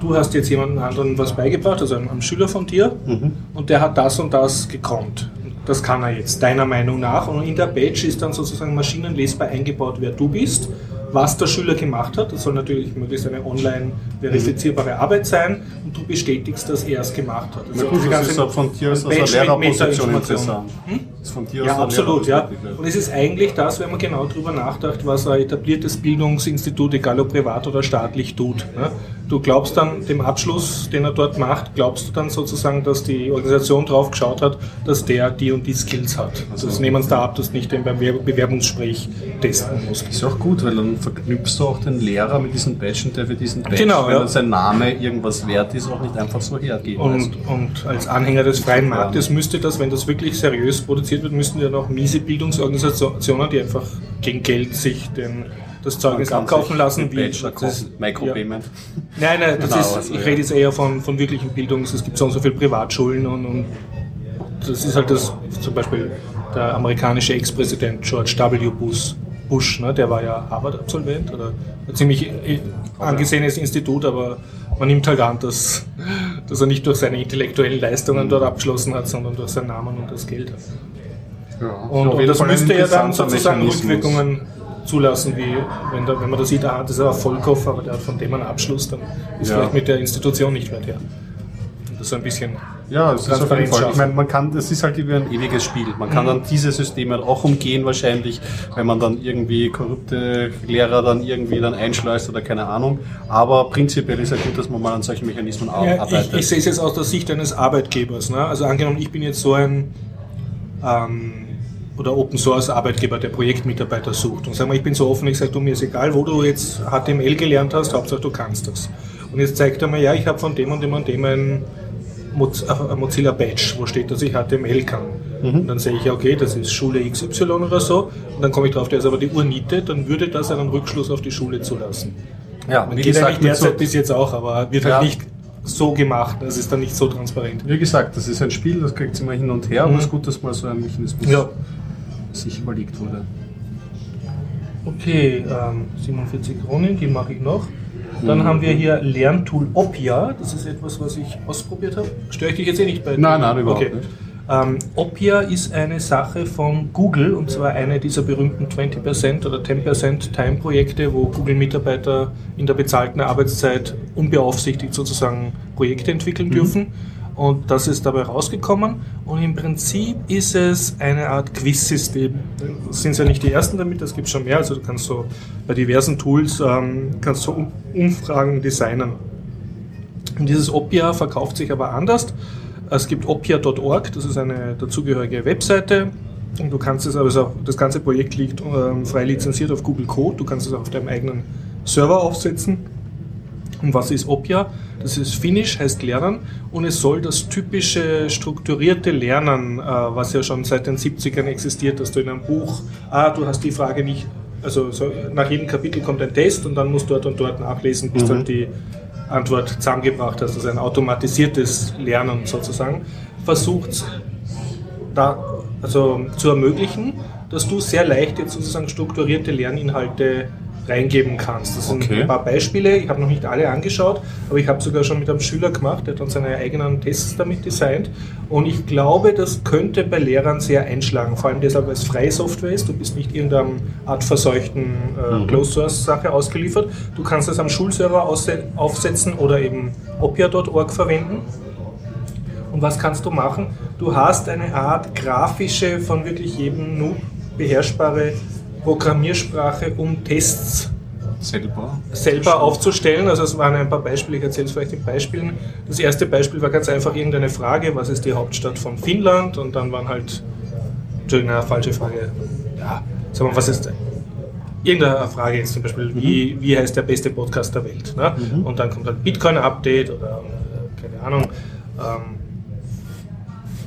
Speaker 2: du hast jetzt jemandem anderen was beigebracht, also einem, einem Schüler von dir, mhm. und der hat das und das gekonnt. Das kann er jetzt, deiner Meinung nach. Und in der Badge ist dann sozusagen maschinenlesbar eingebaut, wer du bist was der Schüler gemacht hat. Das soll natürlich möglichst eine online verifizierbare Arbeit sein und du bestätigst, dass er es gemacht hat.
Speaker 1: Also gut, das ist von dir aus einer Lehrerposition interessant.
Speaker 2: Hm? ja, absolut, ja. Und es ist eigentlich das, wenn man genau darüber nachdenkt, was ein etabliertes Bildungsinstitut, egal ob privat oder staatlich, tut. Ne? Du glaubst dann dem Abschluss, den er dort macht, glaubst du dann sozusagen, dass die Organisation drauf geschaut hat, dass der die und die Skills hat. Also das nehmen sie da ab, dass nicht den beim Bewerbungsgespräch testen muss.
Speaker 1: Ist auch gut, weil dann verknüpfst du auch den Lehrer mit diesem Badge und der für diesen Badge,
Speaker 2: genau,
Speaker 1: wenn
Speaker 2: ja.
Speaker 1: sein Name irgendwas wert ist, auch nicht einfach so hergeben.
Speaker 2: Und, und als Anhänger des freien Marktes müsste das, wenn das wirklich seriös produziert wird, müssten ja noch miese Bildungsorganisationen, die einfach gegen Geld sich den das Zeugnis abkaufen lassen.
Speaker 1: Wie das, Micropayment.
Speaker 2: Ja. Nein, nein, das ist, also, ich rede jetzt eher von, von wirklichen Bildungs. Es gibt so und so viele Privatschulen und, und das ist halt das, zum Beispiel der amerikanische Ex-Präsident George W. Bush, Bush ne, der war ja Harvard-Absolvent oder ein ziemlich äh, angesehenes Institut, aber man nimmt halt an, dass, dass er nicht durch seine intellektuellen Leistungen dort abgeschlossen hat, sondern durch seinen Namen und das Geld. Ja, und, und das müsste ja dann sozusagen Rückwirkungen zulassen, wie wenn, da, wenn man da sieht, ah, das ist ein Vollkoffer, aber der hat von dem einen Abschluss, dann ist ja. vielleicht mit der Institution nicht weit her. Und das so ein bisschen
Speaker 1: ja, das ist auf jeden Fall. Ich meine, man kann, das ist halt wie ein ewiges Spiel. Man kann mhm. dann diese Systeme auch umgehen wahrscheinlich, wenn man dann irgendwie korrupte Lehrer dann irgendwie dann einschleust oder keine Ahnung. Aber prinzipiell ist ja gut, dass man mal an solchen Mechanismen ja,
Speaker 2: arbeitet. Ich, ich sehe es jetzt aus der Sicht eines Arbeitgebers. Ne? Also angenommen, ich bin jetzt so ein ähm, oder Open Source Arbeitgeber, der Projektmitarbeiter sucht. Und sagen wir, ich bin so offen, ich sage, du, mir ist egal, wo du jetzt HTML gelernt hast, Hauptsache du kannst das. Und jetzt zeigt er mir, ja, ich habe von dem und dem und dem ein Mozilla Badge, wo steht, dass ich HTML kann. Mhm. Und dann sehe ich, okay, das ist Schule XY oder so. Und dann komme ich drauf, der ist aber die Urnite, dann würde das einen Rückschluss auf die Schule zulassen. Ja, wie geht gesagt, derzeit so bis jetzt auch, aber wird halt ja. halt nicht so gemacht. Das ist dann nicht so transparent.
Speaker 1: Wie gesagt, das ist ein Spiel, das kriegt immer hin und her, mhm. aber es ist gut, dass mal so ein Mechanismus ja. Sich überlegt wurde.
Speaker 2: Okay, ähm, 47 Kronen, die mache ich noch. Dann haben wir hier Lerntool Opia. Das ist etwas, was ich ausprobiert habe. Störe ich dich jetzt eh nicht bei
Speaker 1: Nein, nein, überhaupt okay. nicht.
Speaker 2: Ähm, Opia ist eine Sache von Google und zwar eine dieser berühmten 20% oder 10% Time-Projekte, wo Google-Mitarbeiter in der bezahlten Arbeitszeit unbeaufsichtigt sozusagen Projekte entwickeln mhm. dürfen. Und das ist dabei rausgekommen. Und im Prinzip ist es eine Art Quiz-System. Sind ja nicht die ersten damit, das gibt schon mehr. Also du kannst so bei diversen Tools ähm, kannst so Umfragen designen. Und dieses Opia verkauft sich aber anders. Es gibt opia.org, das ist eine dazugehörige Webseite. Und du kannst es, also das ganze Projekt liegt ähm, frei lizenziert auf Google Code. Du kannst es auf deinem eigenen Server aufsetzen. Und was ist Opia? Das ist Finnisch, heißt Lernen und es soll das typische strukturierte Lernen, äh, was ja schon seit den 70ern existiert, dass du in einem Buch, ah, du hast die Frage nicht, also so, nach jedem Kapitel kommt ein Test und dann musst du dort und dort nachlesen, bis mhm. dann die Antwort zusammengebracht hast, also ein automatisiertes Lernen sozusagen, versucht da, also zu ermöglichen, dass du sehr leicht jetzt sozusagen strukturierte Lerninhalte reingeben kannst. Das sind okay. ein paar Beispiele, ich habe noch nicht alle angeschaut, aber ich habe sogar schon mit einem Schüler gemacht, der hat dann seine eigenen Tests damit designt und ich glaube, das könnte bei Lehrern sehr einschlagen, vor allem deshalb, weil es freie Software ist, du bist nicht irgendeiner Art verseuchten äh, mhm. Closed-Source-Sache ausgeliefert, du kannst es am Schulserver aufsetzen oder eben opia.org verwenden. Und was kannst du machen? Du hast eine Art grafische, von wirklich jedem Noob beherrschbare Programmiersprache, um Tests selber, selber aufzustellen. Also es waren ein paar Beispiele, ich erzähle es vielleicht in Beispielen. Das erste Beispiel war ganz einfach irgendeine Frage, was ist die Hauptstadt von Finnland? Und dann waren halt, Entschuldigung, eine falsche Frage, ja, sagen wir, was ist irgendeine Frage jetzt zum Beispiel, wie, mhm. wie heißt der beste Podcast der Welt? Ne? Mhm. Und dann kommt halt Bitcoin-Update oder äh, keine Ahnung. Ähm,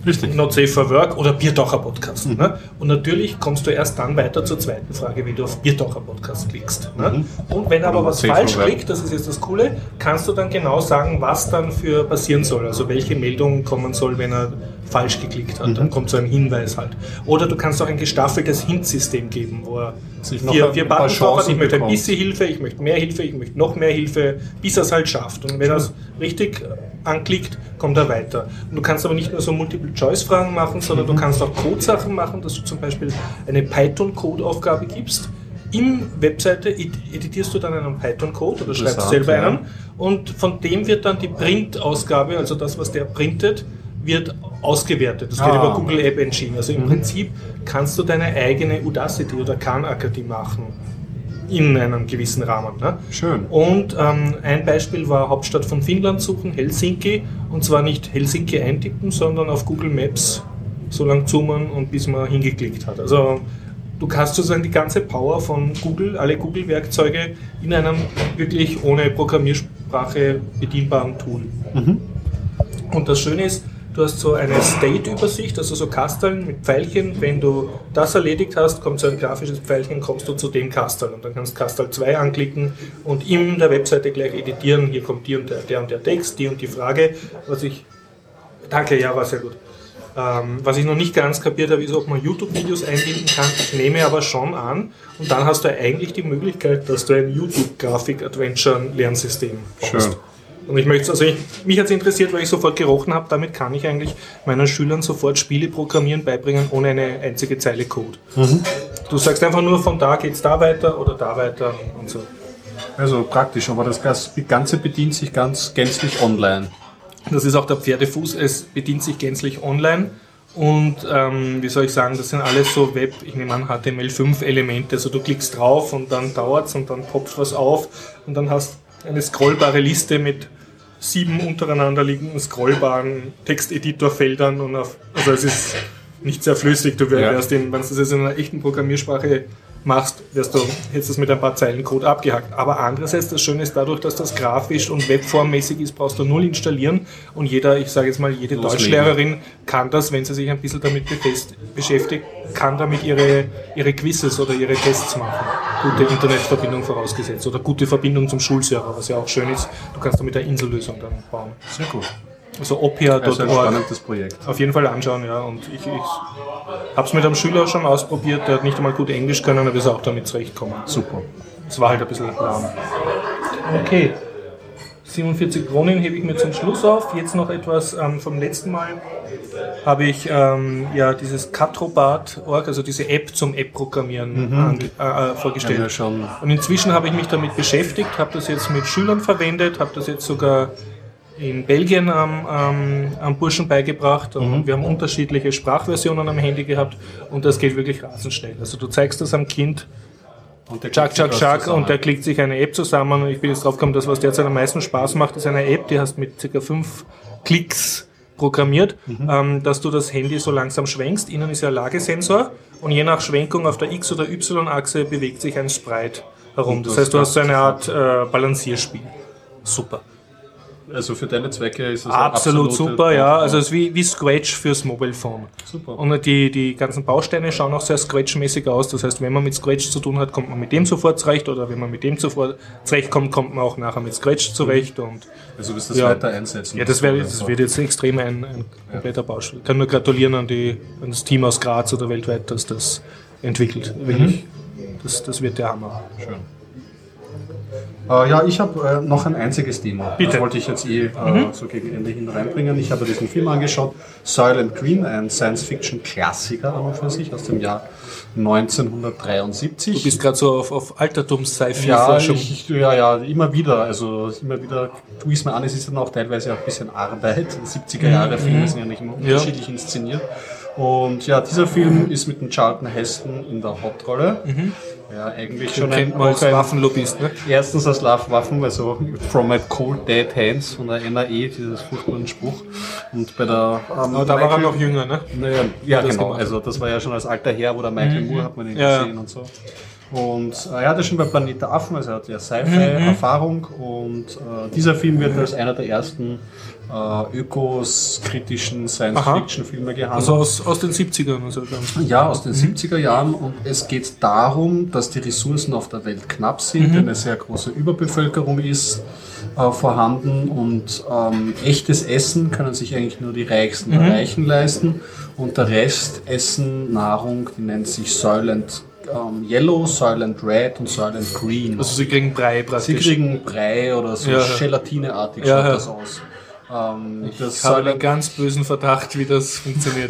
Speaker 2: Richtig. Not Safe for Work oder Biertaucher Podcast. Mhm. Ne? Und natürlich kommst du erst dann weiter zur zweiten Frage, wenn du auf Biertaucher Podcast klickst. Ne? Mhm. Und wenn aber oder was falsch klickt, das ist jetzt das Coole, kannst du dann genau sagen, was dann für passieren soll. Also welche Meldung kommen soll, wenn er falsch geklickt hat. Mhm. Dann kommt so ein Hinweis halt. Oder du kannst auch ein gestaffeltes Hint-System geben, wo er sich vier, vier Buttons drauf hat. Ich möchte ein bisschen Hilfe, ich möchte mehr Hilfe, ich möchte noch mehr Hilfe, bis er es halt schafft. Und wenn er es richtig anklickt, kommt er weiter. Und du kannst aber nicht nur so Multiple-Choice-Fragen machen, sondern mhm. du kannst auch Codesachen machen, dass du zum Beispiel eine Python-Code-Aufgabe gibst im Webseite editierst du dann einen Python-Code oder schreibst selber
Speaker 1: ja.
Speaker 2: einen und von dem wird dann die Print-Ausgabe, also das, was der printet, wird ausgewertet. Das geht
Speaker 1: Ah.
Speaker 2: über Google App Engine. Also im Prinzip kannst du deine eigene Udacity oder Khan Akademie machen in einem gewissen Rahmen. Ne?
Speaker 1: Schön.
Speaker 2: Und ähm, ein Beispiel war Hauptstadt von Finnland suchen, Helsinki. Und zwar nicht Helsinki eintippen, sondern auf Google Maps so lang zoomen und bis man hingeklickt hat. Also du kannst sozusagen die ganze Power von Google, alle Google-Werkzeuge in einem wirklich ohne Programmiersprache bedienbaren Tool. Und das Schöne ist, du hast so eine State-Übersicht, also so Kasteln mit Pfeilchen. Wenn du das erledigt hast, kommt so ein grafisches Pfeilchen, kommst du zu dem Kastel. Und dann kannst du Kastel 2 anklicken und in der Webseite gleich editieren. Hier kommt die und der, der und der Text, die und die Frage. Was ich. Danke, ja, war sehr gut. Ähm, was ich noch nicht ganz kapiert habe, ist, ob man YouTube-Videos einbinden kann. Ich nehme aber schon an. Und dann hast du eigentlich die Möglichkeit, dass du ein YouTube-Grafik-Adventure-Lernsystem baust.
Speaker 1: Schön.
Speaker 2: Und ich möchte, also ich, mich hat es interessiert, weil ich sofort gerochen habe, damit kann ich eigentlich meinen Schülern sofort Spiele programmieren beibringen, ohne eine einzige Zeile Code. Du sagst einfach nur, von da geht's da weiter oder da weiter und so.
Speaker 1: Also praktisch, aber das Ganze bedient sich ganz gänzlich online.
Speaker 2: Das ist auch der Pferdefuß, es bedient sich gänzlich online. Und ähm, wie soll ich sagen, das sind alles so Web, ich nehme an HTML5 Elemente. Also du klickst drauf und dann dauert's und dann poppt was auf und dann hast eine scrollbare Liste mit sieben untereinander liegenden scrollbaren Texteditorfeldern und auf, also es ist nicht sehr flüssig. Du
Speaker 1: Ja.
Speaker 2: wärst in, wenn du das jetzt in einer echten Programmiersprache machst, wirst du, hättest das mit ein paar Zeilen Code abgehackt. Aber andererseits, das Schöne ist dadurch, dass das grafisch und webformmäßig ist, brauchst du null installieren und jeder, ich sage jetzt mal, jede
Speaker 1: Loslegen.
Speaker 2: Deutschlehrerin kann das, wenn sie sich ein bisschen damit beschäftigt, kann damit ihre, ihre Quizzes oder ihre Tests machen. Gute Internetverbindung vorausgesetzt oder gute Verbindung zum Schulserver, was ja auch schön ist. Du kannst damit eine Insellösung dann bauen.
Speaker 1: Sehr gut.
Speaker 2: Also
Speaker 1: Also ein
Speaker 2: opia.org.
Speaker 1: spannendes Projekt.
Speaker 2: Auf jeden Fall anschauen, ja. Und ich, ich habe es mit einem Schüler schon ausprobiert, der hat nicht einmal gut Englisch können, aber ist auch damit zurechtgekommen.
Speaker 1: Super.
Speaker 2: Es war halt ein bisschen lahm. Okay. 47 Kronen hebe ich mir zum Schluss auf. Jetzt noch etwas ähm, vom letzten Mal. Habe ich ähm, ja dieses Catrobat.org, also diese App zum App-Programmieren ange- äh, äh, vorgestellt.
Speaker 1: schon
Speaker 2: Und inzwischen habe ich mich damit beschäftigt, habe das jetzt mit Schülern verwendet, habe das jetzt sogar in Belgien am, am, am Burschen beigebracht und wir haben unterschiedliche Sprachversionen am Handy gehabt und das geht wirklich rasend schnell. Also du zeigst das am Kind,
Speaker 1: und der
Speaker 2: Chuck,
Speaker 1: klickt
Speaker 2: Chuck, Chuck und der klickt sich eine App zusammen ich bin jetzt drauf gekommen, dass was derzeit am meisten Spaß macht, ist eine App, die hast mit circa fünf Klicks programmiert, ähm, dass du das Handy so langsam schwenkst. Innen ist ja ein Lagesensor und je nach Schwenkung auf der X- oder Y-Achse bewegt sich ein Sprite herum. Das
Speaker 1: das
Speaker 2: heißt, du hast so eine Art äh, Balancierspiel. Super.
Speaker 1: Also für deine Zwecke ist es
Speaker 2: Absolut super, ja. Also es ist wie, wie Scratch fürs Mobile Phone.
Speaker 1: Super.
Speaker 2: Und die, die ganzen Bausteine schauen auch sehr Scratch-mäßig aus. Das heißt, wenn man mit Scratch zu tun hat, kommt man mit dem sofort zurecht. Oder wenn man mit dem sofort zurechtkommt, kommt man auch nachher mit Scratch zurecht. Und
Speaker 1: also du wirst das
Speaker 2: Ja.
Speaker 1: weiter einsetzen.
Speaker 2: ja, das, wäre, das wird jetzt extrem ein, ein kompletter Baustein. Ich kann nur gratulieren an, die, an das Team aus Graz oder weltweit, das das entwickelt. Wirklich. Das, das wird der Hammer.
Speaker 1: Schön. Äh, ja, ich habe äh, noch ein einziges Thema.
Speaker 2: Bitte.
Speaker 1: Das wollte ich jetzt eh äh, so gegen Ende hin reinbringen. Ich habe diesen Film angeschaut, Soylent Green, ein Science-Fiction-Klassiker an und für sich aus dem Jahr 1973.
Speaker 2: Du bist gerade so auf, auf
Speaker 1: ja,
Speaker 2: Altertums-Sci-Fi-Forschung.
Speaker 1: ich, ja, ja, immer wieder. Also immer wieder tue ich es mir an. Es ist dann auch teilweise auch ein bisschen Arbeit. 70er Jahre Filme sind ja nicht immer
Speaker 2: Ja.
Speaker 1: unterschiedlich inszeniert. Und ja, dieser Film ist mit dem Charlton Heston in der Hauptrolle. Ja, eigentlich schon
Speaker 2: Kennt
Speaker 1: ein,
Speaker 2: man als Waffenlobbyist, ne?
Speaker 1: Erstens als Waffen, also from a cold dead hands von der NAE, dieses furchtbaren Spruch. Und bei der ähm,
Speaker 2: da war er noch jünger, ne?
Speaker 1: Naja, ja, genau.
Speaker 2: gemacht.
Speaker 1: Also das war ja schon als alter Herr, wo der Michael Moore hat man ihn
Speaker 2: Ja,
Speaker 1: gesehen und so. Und äh, er hatte schon bei Planet der Affen, also er hat ja Sci-Fi-Erfahrung und äh, dieser Film wird als einer der ersten äh, ökos-kritischen Science-Fiction-Filme gehandelt.
Speaker 2: Also aus, aus den 70ern. Also
Speaker 1: Ja, aus den 70er Jahren und es geht darum, dass die Ressourcen auf der Welt knapp sind, eine sehr große Überbevölkerung ist äh, vorhanden und ähm, echtes Essen können sich eigentlich nur die Reichsten der Reichen leisten und der Rest Essen, Nahrung, die nennt sich Soylent ähm, Yellow, Soylent Red und Soylent Green.
Speaker 2: Also sie kriegen Brei
Speaker 1: Sie
Speaker 2: praktisch.
Speaker 1: kriegen Brei oder so
Speaker 2: Ja.
Speaker 1: Gelatineartig
Speaker 2: Ja,
Speaker 1: schaut
Speaker 2: ja.
Speaker 1: das aus. Ähm,
Speaker 2: ich habe einen ganz bösen Verdacht, wie das funktioniert.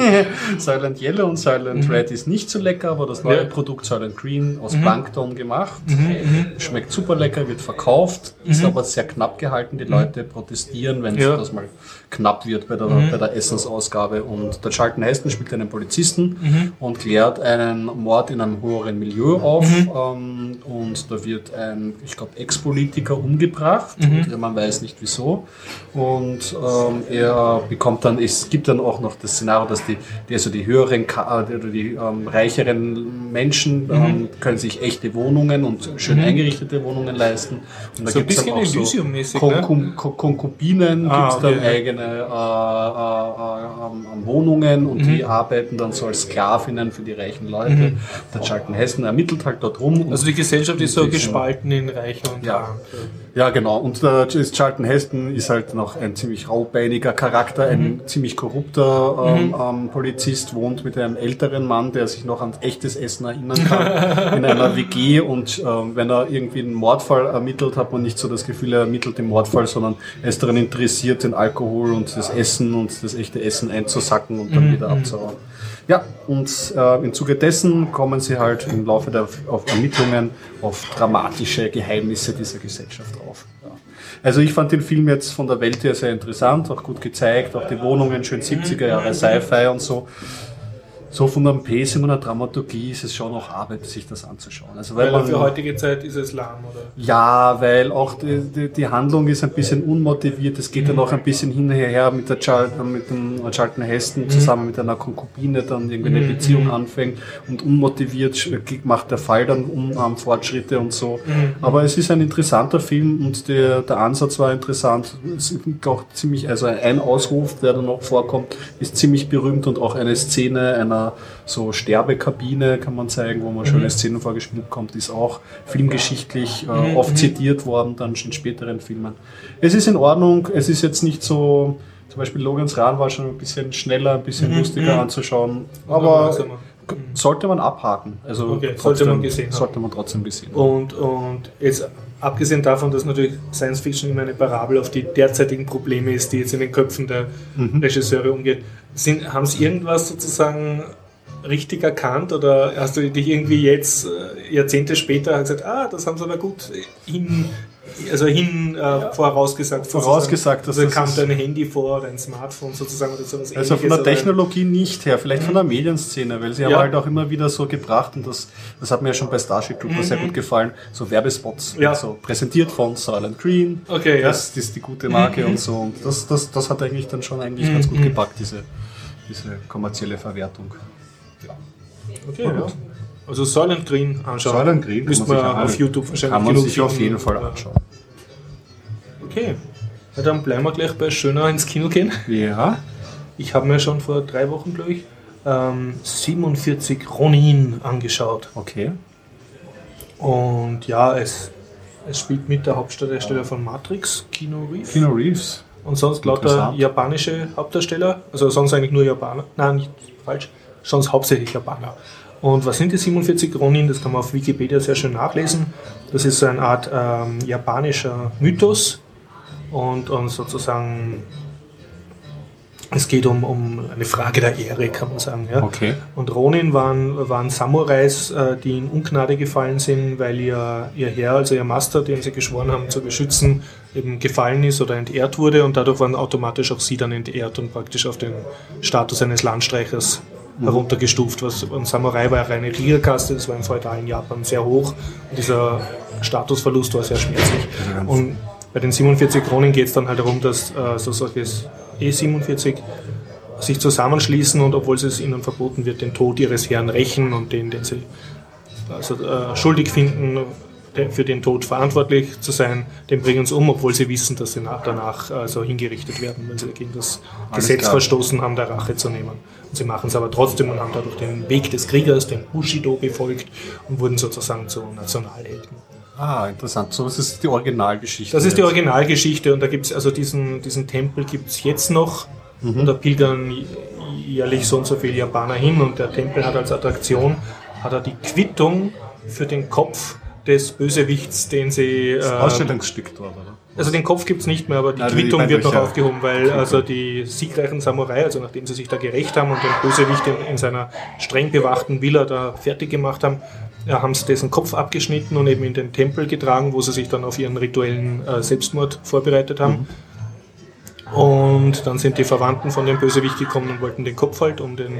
Speaker 1: Silent Yellow und Silent mhm. Red ist nicht so lecker, aber das neue ja. Produkt Silent Green aus mhm. Plankton gemacht. Mhm. mhm. Schmeckt super lecker, wird verkauft, ist mhm. aber sehr knapp gehalten. Die mhm. Leute protestieren, wenn ja. das mal knapp wird bei der, bei der Essensausgabe. Und der Charlton Heston spielt einen Polizisten und klärt einen Mord in einem höheren Milieu auf. Ähm, und da wird ein, ich glaube, Ex-Politiker umgebracht. Und man weiß nicht wieso. Und ähm, er bekommt dann, es gibt dann auch noch das Szenario, dass die, die also die höheren oder die, ähm, reicheren Menschen mhm. ähm, können sich echte Wohnungen und schön mhm. eingerichtete Wohnungen leisten. Und
Speaker 2: da so gibt es dann auch so
Speaker 1: ne? Konkubinen, ah, gibt es dann okay. eigene äh, äh, äh, Wohnungen und mhm. die arbeiten dann so als Sklavinnen für die reichen Leute. Mhm. Der Charlton Hessen ermittelt halt dort rum.
Speaker 2: Also die Gesellschaft ist so gespalten in Reiche und
Speaker 1: ja. Arm. Ja, genau. Und der Charlton Heston ist halt noch ein ziemlich raubeiniger Charakter, ein mhm. ziemlich korrupter ähm, mhm. ähm, Polizist, wohnt mit einem älteren Mann, der sich noch an echtes Essen erinnern kann, in einer WG. Und ähm, wenn er irgendwie einen Mordfall ermittelt, hat man nicht so das Gefühl, er ermittelt den Mordfall, sondern er ist daran interessiert, den Alkohol und das Essen und das echte Essen einzusacken und dann mhm. wieder abzuhauen. Ja, und äh, im Zuge dessen kommen sie halt im Laufe der auf Ermittlungen auf dramatische Geheimnisse dieser Gesellschaft drauf. Ja. Also ich fand den Film jetzt von der Welt her sehr interessant, auch gut gezeigt, auch die Wohnungen schön 70er Jahre Sci-Fi und so so von einem Pacing und einer Dramaturgie ist es schon noch Arbeit, sich das anzuschauen.
Speaker 2: Also weil, weil man, für heutige Zeit ist es lahm, oder?
Speaker 1: Ja, weil auch die, die, die Handlung ist ein bisschen unmotiviert. Es geht mhm. dann auch ein bisschen hinterher mit, der Charlton, mit dem Charlton Heston mhm. zusammen mit einer Konkubine dann irgendwie eine mhm. Beziehung mhm. anfängt und unmotiviert macht der Fall dann um, um Fortschritte und so. Mhm. Aber es ist ein interessanter Film und der, der Ansatz war interessant. Es ist auch ziemlich, also ein Ausruf, der dann noch vorkommt, ist ziemlich berühmt und auch eine Szene einer so Sterbekabine, kann man zeigen, wo man schöne mhm. Szenen vorgespielt kommt, ist auch filmgeschichtlich äh, mhm. oft mhm. zitiert worden, dann in späteren Filmen. Es ist in Ordnung, es ist jetzt nicht so, zum Beispiel Logans Run war schon ein bisschen schneller, ein bisschen mhm. lustiger anzuschauen, aber sollte man abhaken. Also
Speaker 2: okay, sollte man gesehen
Speaker 1: Sollte man trotzdem gesehen
Speaker 2: haben. Und, und jetzt abgesehen davon, dass natürlich Science Fiction immer eine Parabel auf die derzeitigen Probleme ist, die jetzt in den Köpfen der mhm. Regisseure umgeht, sind, haben Sie irgendwas sozusagen richtig erkannt oder hast du dich irgendwie jetzt äh, Jahrzehnte später gesagt, ah, das haben sie aber gut hin also hin äh, vorausgesagt.
Speaker 1: Vorausgesagt,
Speaker 2: dass also kam dein Handy vor oder ein Smartphone sozusagen oder
Speaker 1: sowas Also von der Technologie nicht her, vielleicht von der mhm. Medienszene, weil sie ja. haben halt auch immer wieder so gebracht und das, das hat mir ja schon bei Starship Trooper mhm. sehr gut gefallen, so Werbespots, ja. so präsentiert von Silent Green,
Speaker 2: okay,
Speaker 1: das, ja. das ist die gute Marke mhm. und so und das, das, das hat eigentlich dann schon eigentlich mhm. ganz gut gepackt, diese, diese kommerzielle Verwertung.
Speaker 2: Ja. Okay, ja. Also Silent Green anschauen.
Speaker 1: Silent Green
Speaker 2: müssen wir auf YouTube
Speaker 1: wahrscheinlich Kann man sich auf jeden Fall anschauen.
Speaker 2: Okay. Ja, dann bleiben wir gleich bei Schöner ins Kino gehen.
Speaker 1: Ja.
Speaker 2: Ich habe mir schon vor drei Wochen, glaube ich, ähm, 47 Ronin angeschaut.
Speaker 1: Okay.
Speaker 2: Und ja, es, es spielt mit der Hauptdarsteller von Matrix, Kino Reeves.
Speaker 1: Kino Reeves.
Speaker 2: Und sonst lauter japanische Hauptdarsteller. Also sonst eigentlich nur Japaner. Nein, nicht falsch. Sonst hauptsächlich Japaner. Und was sind die 47 Ronin? Das kann man auf Wikipedia sehr schön nachlesen. Das ist so eine Art ähm, japanischer Mythos und, und sozusagen es geht um, um eine Frage der Ehre, kann man sagen. Ja?
Speaker 1: Okay.
Speaker 2: Und Ronin waren, waren Samurais, äh, die in Ungnade gefallen sind, weil ihr, ihr Herr, also ihr Master, den sie geschworen haben zu beschützen, eben gefallen ist oder entehrt wurde und dadurch waren automatisch auch sie dann entehrt und praktisch auf den Status eines Landstreichers mhm. heruntergestuft. Was, ein Samurai war eine Kriegerkaste, das war im feudalen Japan sehr hoch und dieser Statusverlust war sehr schmerzlich. Und bei den 47 Kronen geht es dann halt darum, dass äh, so solches E47 sich zusammenschließen und obwohl es ihnen verboten wird, den Tod ihres Herrn rächen und den, den sie also, äh, schuldig finden, für den Tod verantwortlich zu sein, den bringen sie um, obwohl sie wissen, dass sie nach, danach also hingerichtet werden, wenn sie gegen das Alles Gesetz klar. verstoßen haben, der Rache zu nehmen. Und sie machen es aber trotzdem und haben dadurch den Weg des Kriegers, den Bushido, befolgt und wurden sozusagen zu Nationalhelden.
Speaker 1: Ah, interessant. So, das ist die Originalgeschichte.
Speaker 2: Das ist die Originalgeschichte und da gibt es, also diesen, diesen Tempel gibt es jetzt noch mhm. und da pilgern jährlich so und so viele Japaner hin und der Tempel hat als Attraktion hat er die Quittung für den Kopf des Bösewichts, den sie.
Speaker 1: Das äh, Ausstellungsstück dort, oder?
Speaker 2: Also den Kopf gibt es nicht mehr, aber die
Speaker 1: Also
Speaker 2: Quittung wird noch aufgehoben, weil also die siegreichen Samurai, also nachdem sie sich da gerecht haben und den Bösewicht in, in seiner streng bewachten Villa da fertig gemacht haben, ja, haben sie dessen Kopf abgeschnitten und eben in den Tempel getragen, wo sie sich dann auf ihren rituellen äh, Selbstmord vorbereitet haben. Und dann sind die Verwandten von dem Bösewicht gekommen und wollten den Kopf halt, um den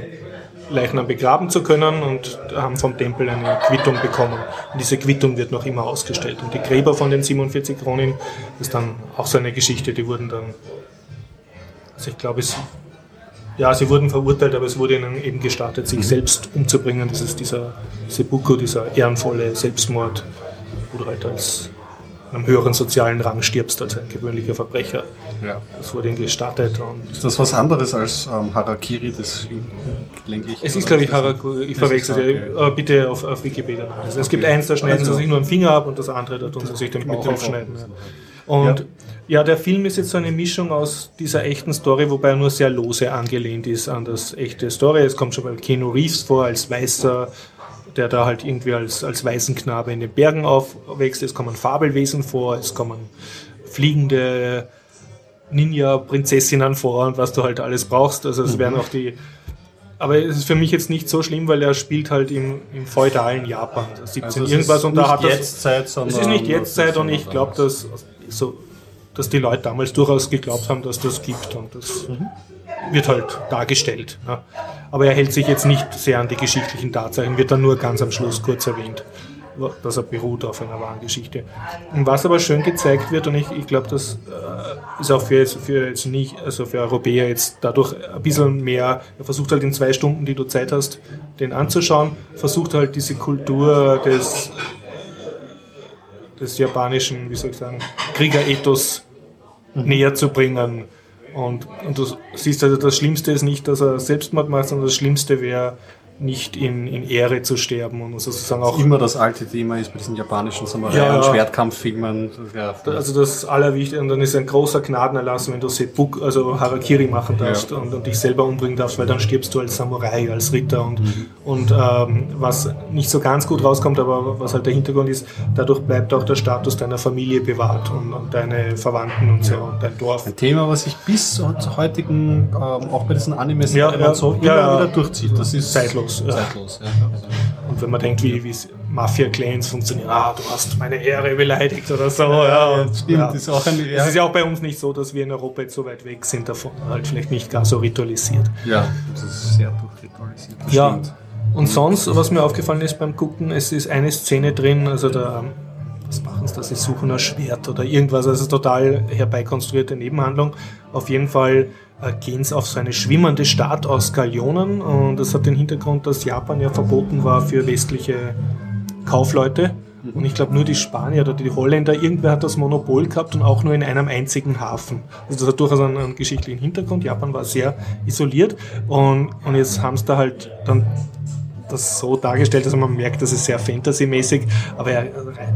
Speaker 2: Leichnam begraben zu können und haben vom Tempel eine Quittung bekommen. Und diese Quittung wird noch immer ausgestellt. Und die Gräber von den 47 Kronen ist dann auch so eine Geschichte, die wurden dann, also ich glaube, es, ja, sie wurden verurteilt, aber es wurde ihnen eben gestattet, sich selbst umzubringen. Das ist dieser Seppuku, dieser ehrenvolle Selbstmord, du halt als einem höheren sozialen Rang stirbst als ein gewöhnlicher Verbrecher.
Speaker 1: Ja.
Speaker 2: Das wurde ihnen gestattet und
Speaker 1: Ist das was anderes als ähm, Harakiri? Das lenke ich.
Speaker 2: Es ist, glaube ich, Haraku, ich verwechsel sie, äh, bitte auf, auf Wikipedia. Also es gibt eins, da schneiden
Speaker 1: Also-
Speaker 2: sie sich nur einen Finger ab und das andere, da tun sie sich den
Speaker 1: Mit
Speaker 2: Bauch aufschneiden.
Speaker 1: Bauch.
Speaker 2: Ja. Und ja. der Film ist jetzt so eine Mischung aus dieser echten Story, wobei er nur sehr lose angelehnt ist an das echte Story. Es kommt schon mal Keanu Reeves vor als Weißer, der da halt irgendwie als, als Waisenknabe in den Bergen aufwächst. Es kommen Fabelwesen vor, es kommen fliegende Ninja-Prinzessinnen vor und was du halt alles brauchst. Also es werden auch die. Aber es ist für mich jetzt nicht so schlimm, weil er spielt halt im, im feudalen Japan, also 17
Speaker 1: Also es
Speaker 2: irgendwas
Speaker 1: ist
Speaker 2: und da
Speaker 1: nicht
Speaker 2: hat das.
Speaker 1: Jetztzeit,
Speaker 2: Es
Speaker 1: sondern
Speaker 2: ist nicht Jetztzeit und ich glaube, dass, so, dass die Leute damals durchaus geglaubt haben, dass das gibt und das wird halt dargestellt. Ja. Aber er hält sich jetzt nicht sehr an die geschichtlichen Tatsachen, wird dann nur ganz am Schluss kurz erwähnt, dass er beruht auf einer wahren Geschichte. Und was aber schön gezeigt wird, und ich, ich glaube, das äh, ist auch für jetzt, für jetzt nicht, also für Europäer jetzt dadurch ein bisschen mehr, er versucht halt in zwei Stunden, die du Zeit hast, den anzuschauen, versucht halt diese Kultur des des japanischen, wie soll ich sagen, Kriegerethos näher zu bringen. Und, und du siehst also, das Schlimmste ist nicht, dass er Selbstmord macht, sondern das Schlimmste wäre, nicht in, in Ehre zu sterben und sozusagen auch.
Speaker 1: immer das alte Thema ist bei diesen japanischen Samurai-
Speaker 2: Ja,
Speaker 1: und. Schwertkampffilmen. Ja,
Speaker 2: Also das Allerwichtigste, und dann ist ein großer Gnadenerlass, wenn du Seppuku, also Harakiri machen darfst
Speaker 1: Ja.
Speaker 2: und, und dich selber umbringen darfst, weil dann stirbst du als Samurai, als Ritter und, und ähm, was nicht so ganz gut rauskommt, aber was halt der Hintergrund ist, dadurch bleibt auch der Status deiner Familie bewahrt und, und deine Verwandten und so und dein Dorf.
Speaker 1: ein Thema, was sich bis zu heutigen, ähm, auch bei diesen Animes
Speaker 2: Ja, ja,
Speaker 1: so immer wieder durchzieht. Das ist
Speaker 2: Zeitlos, ja.
Speaker 1: Zeitlos, ja.
Speaker 2: Und wenn man denkt, wie, wie Mafia-Clans funktionieren, ah, du hast meine Ehre beleidigt oder so. Ja, und,
Speaker 1: Stimmt,
Speaker 2: ja.
Speaker 1: ist auch ein,
Speaker 2: Es ist ja auch bei uns nicht so, dass wir in Europa jetzt so weit weg sind davon, halt vielleicht nicht gar so ritualisiert.
Speaker 1: ja, das ist sehr durchritualisiert.
Speaker 2: Ja,
Speaker 1: stimmt.
Speaker 2: und sonst, was mir aufgefallen ist beim Gucken, es ist eine Szene drin, also da, was machen sie da, sie suchen ein Schwert oder irgendwas, also total herbeikonstruierte Nebenhandlung. Auf jeden Fall gehen sie auf so eine schwimmende Stadt aus Galionen und das hat den Hintergrund, dass Japan ja verboten war für westliche Kaufleute. Und ich glaube, nur die Spanier oder die Holländer, irgendwer hat das Monopol gehabt und auch nur in einem einzigen Hafen. Also das hat durchaus einen, einen geschichtlichen Hintergrund. Japan war sehr isoliert und, und jetzt haben sie da halt dann das so dargestellt, dass man merkt, das ist sehr fantasymäßig, aber ja,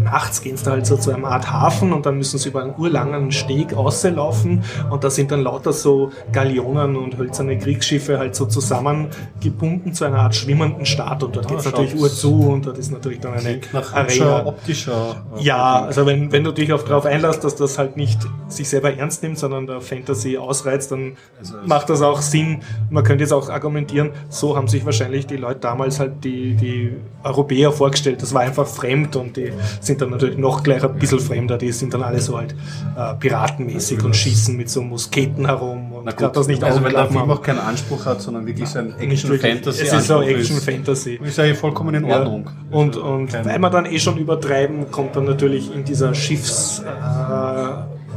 Speaker 2: nachts gehen sie da halt so zu einer Art Hafen und dann müssen sie über einen urlangen Steg auslaufen und da sind dann lauter so Galionen und hölzerne Kriegsschiffe halt so zusammengebunden zu einer Art schwimmenden Stadt und dort
Speaker 1: Ah,
Speaker 2: geht es natürlich Uhr zu und dort ist natürlich dann eine
Speaker 1: nach
Speaker 2: Arena.
Speaker 1: optischer. äh,
Speaker 2: Ja, also wenn, wenn du dich auf darauf einlässt, dass das halt nicht sich selber ernst nimmt, sondern der Fantasy ausreizt, dann
Speaker 1: Also
Speaker 2: macht das auch Sinn. Man könnte jetzt auch argumentieren, so haben sich wahrscheinlich die Leute damals halt die, die Europäer vorgestellt. Das war einfach fremd und die sind dann natürlich noch gleich ein bisschen fremder. Die sind dann alle so halt äh, piratenmäßig und schießen mit so Musketen herum und
Speaker 1: Na gut,
Speaker 2: das nicht
Speaker 1: also wenn der Film auch keinen Anspruch hat, sondern wirklich so ein. Action-Fantasy.
Speaker 2: Es ist
Speaker 1: Anspruch
Speaker 2: Action-Fantasy.
Speaker 1: Ist ja vollkommen in Ordnung.
Speaker 2: Ja. Und, und
Speaker 1: Kein-
Speaker 2: weil wir dann eh schon übertreiben, kommt dann natürlich in dieser Schiffs äh,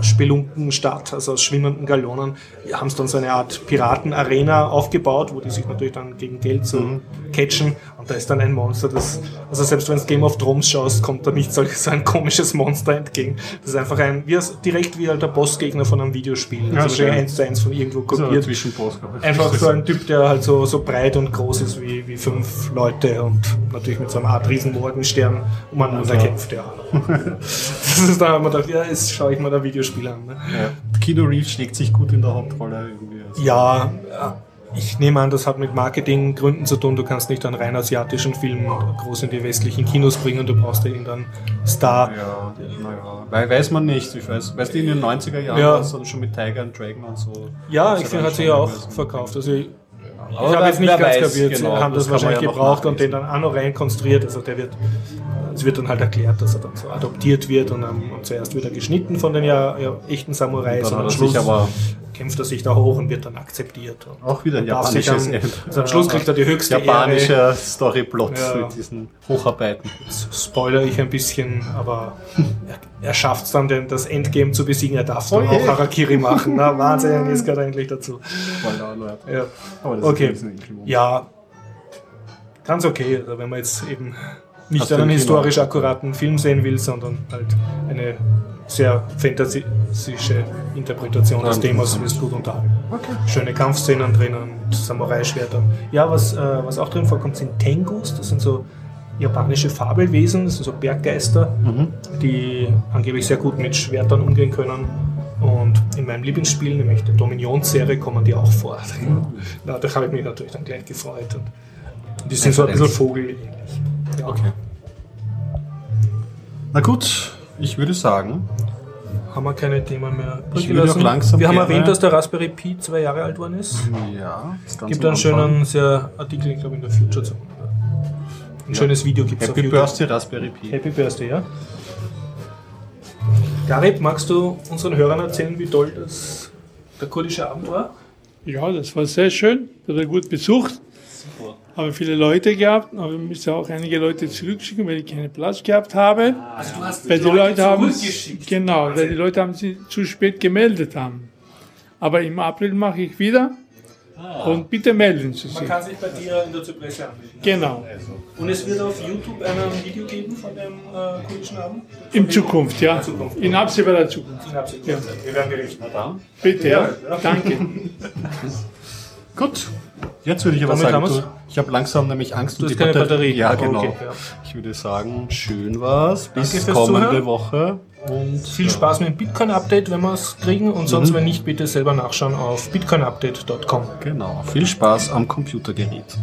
Speaker 2: Spelunkenstadt, also aus schwimmenden Galonen, haben sie dann so eine Art Piratenarena aufgebaut, wo die sich natürlich dann gegen Geld so
Speaker 1: Mhm.
Speaker 2: catchen. Und da ist dann ein Monster, das, also selbst wenn du Game of Thrones schaust, kommt da nicht solch, so ein komisches Monster entgegen. Das ist einfach ein, wie, direkt wie halt der Bossgegner von einem Videospiel. Also
Speaker 1: Ja,
Speaker 2: wahrscheinlich
Speaker 1: schön.
Speaker 2: eins zu eins von irgendwo
Speaker 1: So ein
Speaker 2: kopiert.
Speaker 1: Ich.
Speaker 2: Einfach so ein Typ, der halt so, so breit und groß ist wie, wie fünf Leute und natürlich mit so einer Art riesen Morgenstern umeinander
Speaker 1: Ja.
Speaker 2: kämpft, ja. das ist da, haben wir gedacht, ja, jetzt schaue ich mal das Videospiel an. Ne?
Speaker 1: Ja. Keanu Reeves schlägt sich gut in der Hauptrolle irgendwie. Also
Speaker 2: Ja, ja, ich nehme an, das hat mit Marketinggründen zu tun. Du kannst nicht einen rein asiatischen Film groß in die westlichen Kinos bringen. Du brauchst ja irgendeinen Star.
Speaker 1: Ja, naja. Weil weiß man nicht. Ich weiß, weißt du, in den 90er Jahren
Speaker 2: Ja.
Speaker 1: war es dann schon mit Tiger and Dragon und so.
Speaker 2: Ja, ich finde, hat sich ja auch
Speaker 1: gewesen.
Speaker 2: verkauft. Also ich,
Speaker 1: Aber
Speaker 2: ich habe jetzt nicht ganz
Speaker 1: weiß,
Speaker 2: kapiert,
Speaker 1: genau,
Speaker 2: haben das,
Speaker 1: das
Speaker 2: wahrscheinlich
Speaker 1: ja
Speaker 2: gebraucht und den dann auch noch rein konstruiert. Also der wird, es wird dann halt erklärt, dass er dann so adoptiert wird und, dann, und zuerst wird er geschnitten von den ja, ja echten Samurais
Speaker 1: Dann
Speaker 2: und
Speaker 1: hat er sich aber
Speaker 2: kämpft er sich da hoch und wird dann akzeptiert.
Speaker 1: Auch wieder ein japanisches
Speaker 2: dann, also am Schluss kriegt er die höchste Ehre.
Speaker 1: Japanischer Storyplot
Speaker 2: Ja.
Speaker 1: mit diesen Hocharbeiten.
Speaker 2: spoiler ich ein bisschen, aber er, er schafft es dann, den, das Endgame zu besiegen. Er darf dann
Speaker 1: Oh
Speaker 2: auch Harakiri machen. Na, Wahnsinn, ist gerade eigentlich dazu. Ja,
Speaker 1: Aber das
Speaker 2: Okay. ja ganz okay. Also wenn man jetzt eben nicht
Speaker 1: Hast
Speaker 2: einen historisch akkuraten Film sehen will, sondern halt eine sehr fantasische Interpretation des Themas, ist gut unterhalten.
Speaker 1: Okay.
Speaker 2: Schöne Kampfszenen drinnen, mit Samurai-Schwertern. Ja, was, äh, was auch drin vorkommt, sind Tengus. Das sind so japanische Fabelwesen, das sind so Berggeister, die angeblich sehr gut mit Schwertern umgehen können. Und in meinem Lieblingsspiel, nämlich der Dominion-Serie, kommen die auch vor. Na, da habe ich mich natürlich dann gleich gefreut. Und die sind so ein bisschen vogelähnlich. Ja.
Speaker 1: Okay. Na gut, ich würde sagen,
Speaker 2: Haben wir keine Themen mehr
Speaker 1: Ich würde auch
Speaker 2: gelassen?
Speaker 1: langsam
Speaker 2: Wir haben erwähnt, dass der Raspberry Pi zwei Jahre alt worden ist.
Speaker 1: ja, das Ganze
Speaker 2: gibt einen schönen sehr Artikel, ich glaube in der Future Zone. Ein schönes Video gibt es auf
Speaker 1: Happy. Birthday Raspberry Pi.
Speaker 2: Happy Birthday, ja. Garib, magst du unseren Hörern erzählen, wie toll das der kurdische Abend war?
Speaker 3: Ja, das war sehr schön, wurde gut besucht. Haben viele Leute gehabt, aber wir müssen auch einige Leute zurückschicken, weil ich keinen Platz gehabt habe.
Speaker 2: Also du hast
Speaker 3: Weil die Leute haben genau, weil die Leute haben sich zu spät gemeldet haben. Aber im April mache ich wieder und bitte melden Sie
Speaker 2: Man
Speaker 3: sich.
Speaker 2: kann sich bei dir in der Zypresse anmelden.
Speaker 3: Genau,
Speaker 2: Und es wird auf YouTube ein Video geben von dem äh, kurdischen Abend?
Speaker 3: in Zukunft, ja,
Speaker 2: Zukunft.
Speaker 3: in absehbarer Zukunft.
Speaker 2: In Absicht.
Speaker 3: Ja.
Speaker 2: Wir werden berichten.
Speaker 3: Bitte, ja, danke.
Speaker 1: Gut, jetzt würde ich aber
Speaker 2: Damit
Speaker 1: sagen,
Speaker 2: haben
Speaker 1: du,
Speaker 2: wir's?
Speaker 1: Ich habe langsam nämlich Angst um die
Speaker 2: keine Batterie.
Speaker 1: Ja,
Speaker 2: Okay,
Speaker 1: genau.
Speaker 2: ja.
Speaker 1: Ich würde sagen, schön war's. Bis kommende
Speaker 2: Zuhören.
Speaker 1: Woche. Und
Speaker 2: Viel Spaß mit dem Bitcoin-Update, wenn wir es kriegen. Und sonst, wenn nicht, bitte selber nachschauen auf bitcoinupdate.com.
Speaker 1: Genau, viel Spaß am Computergerät.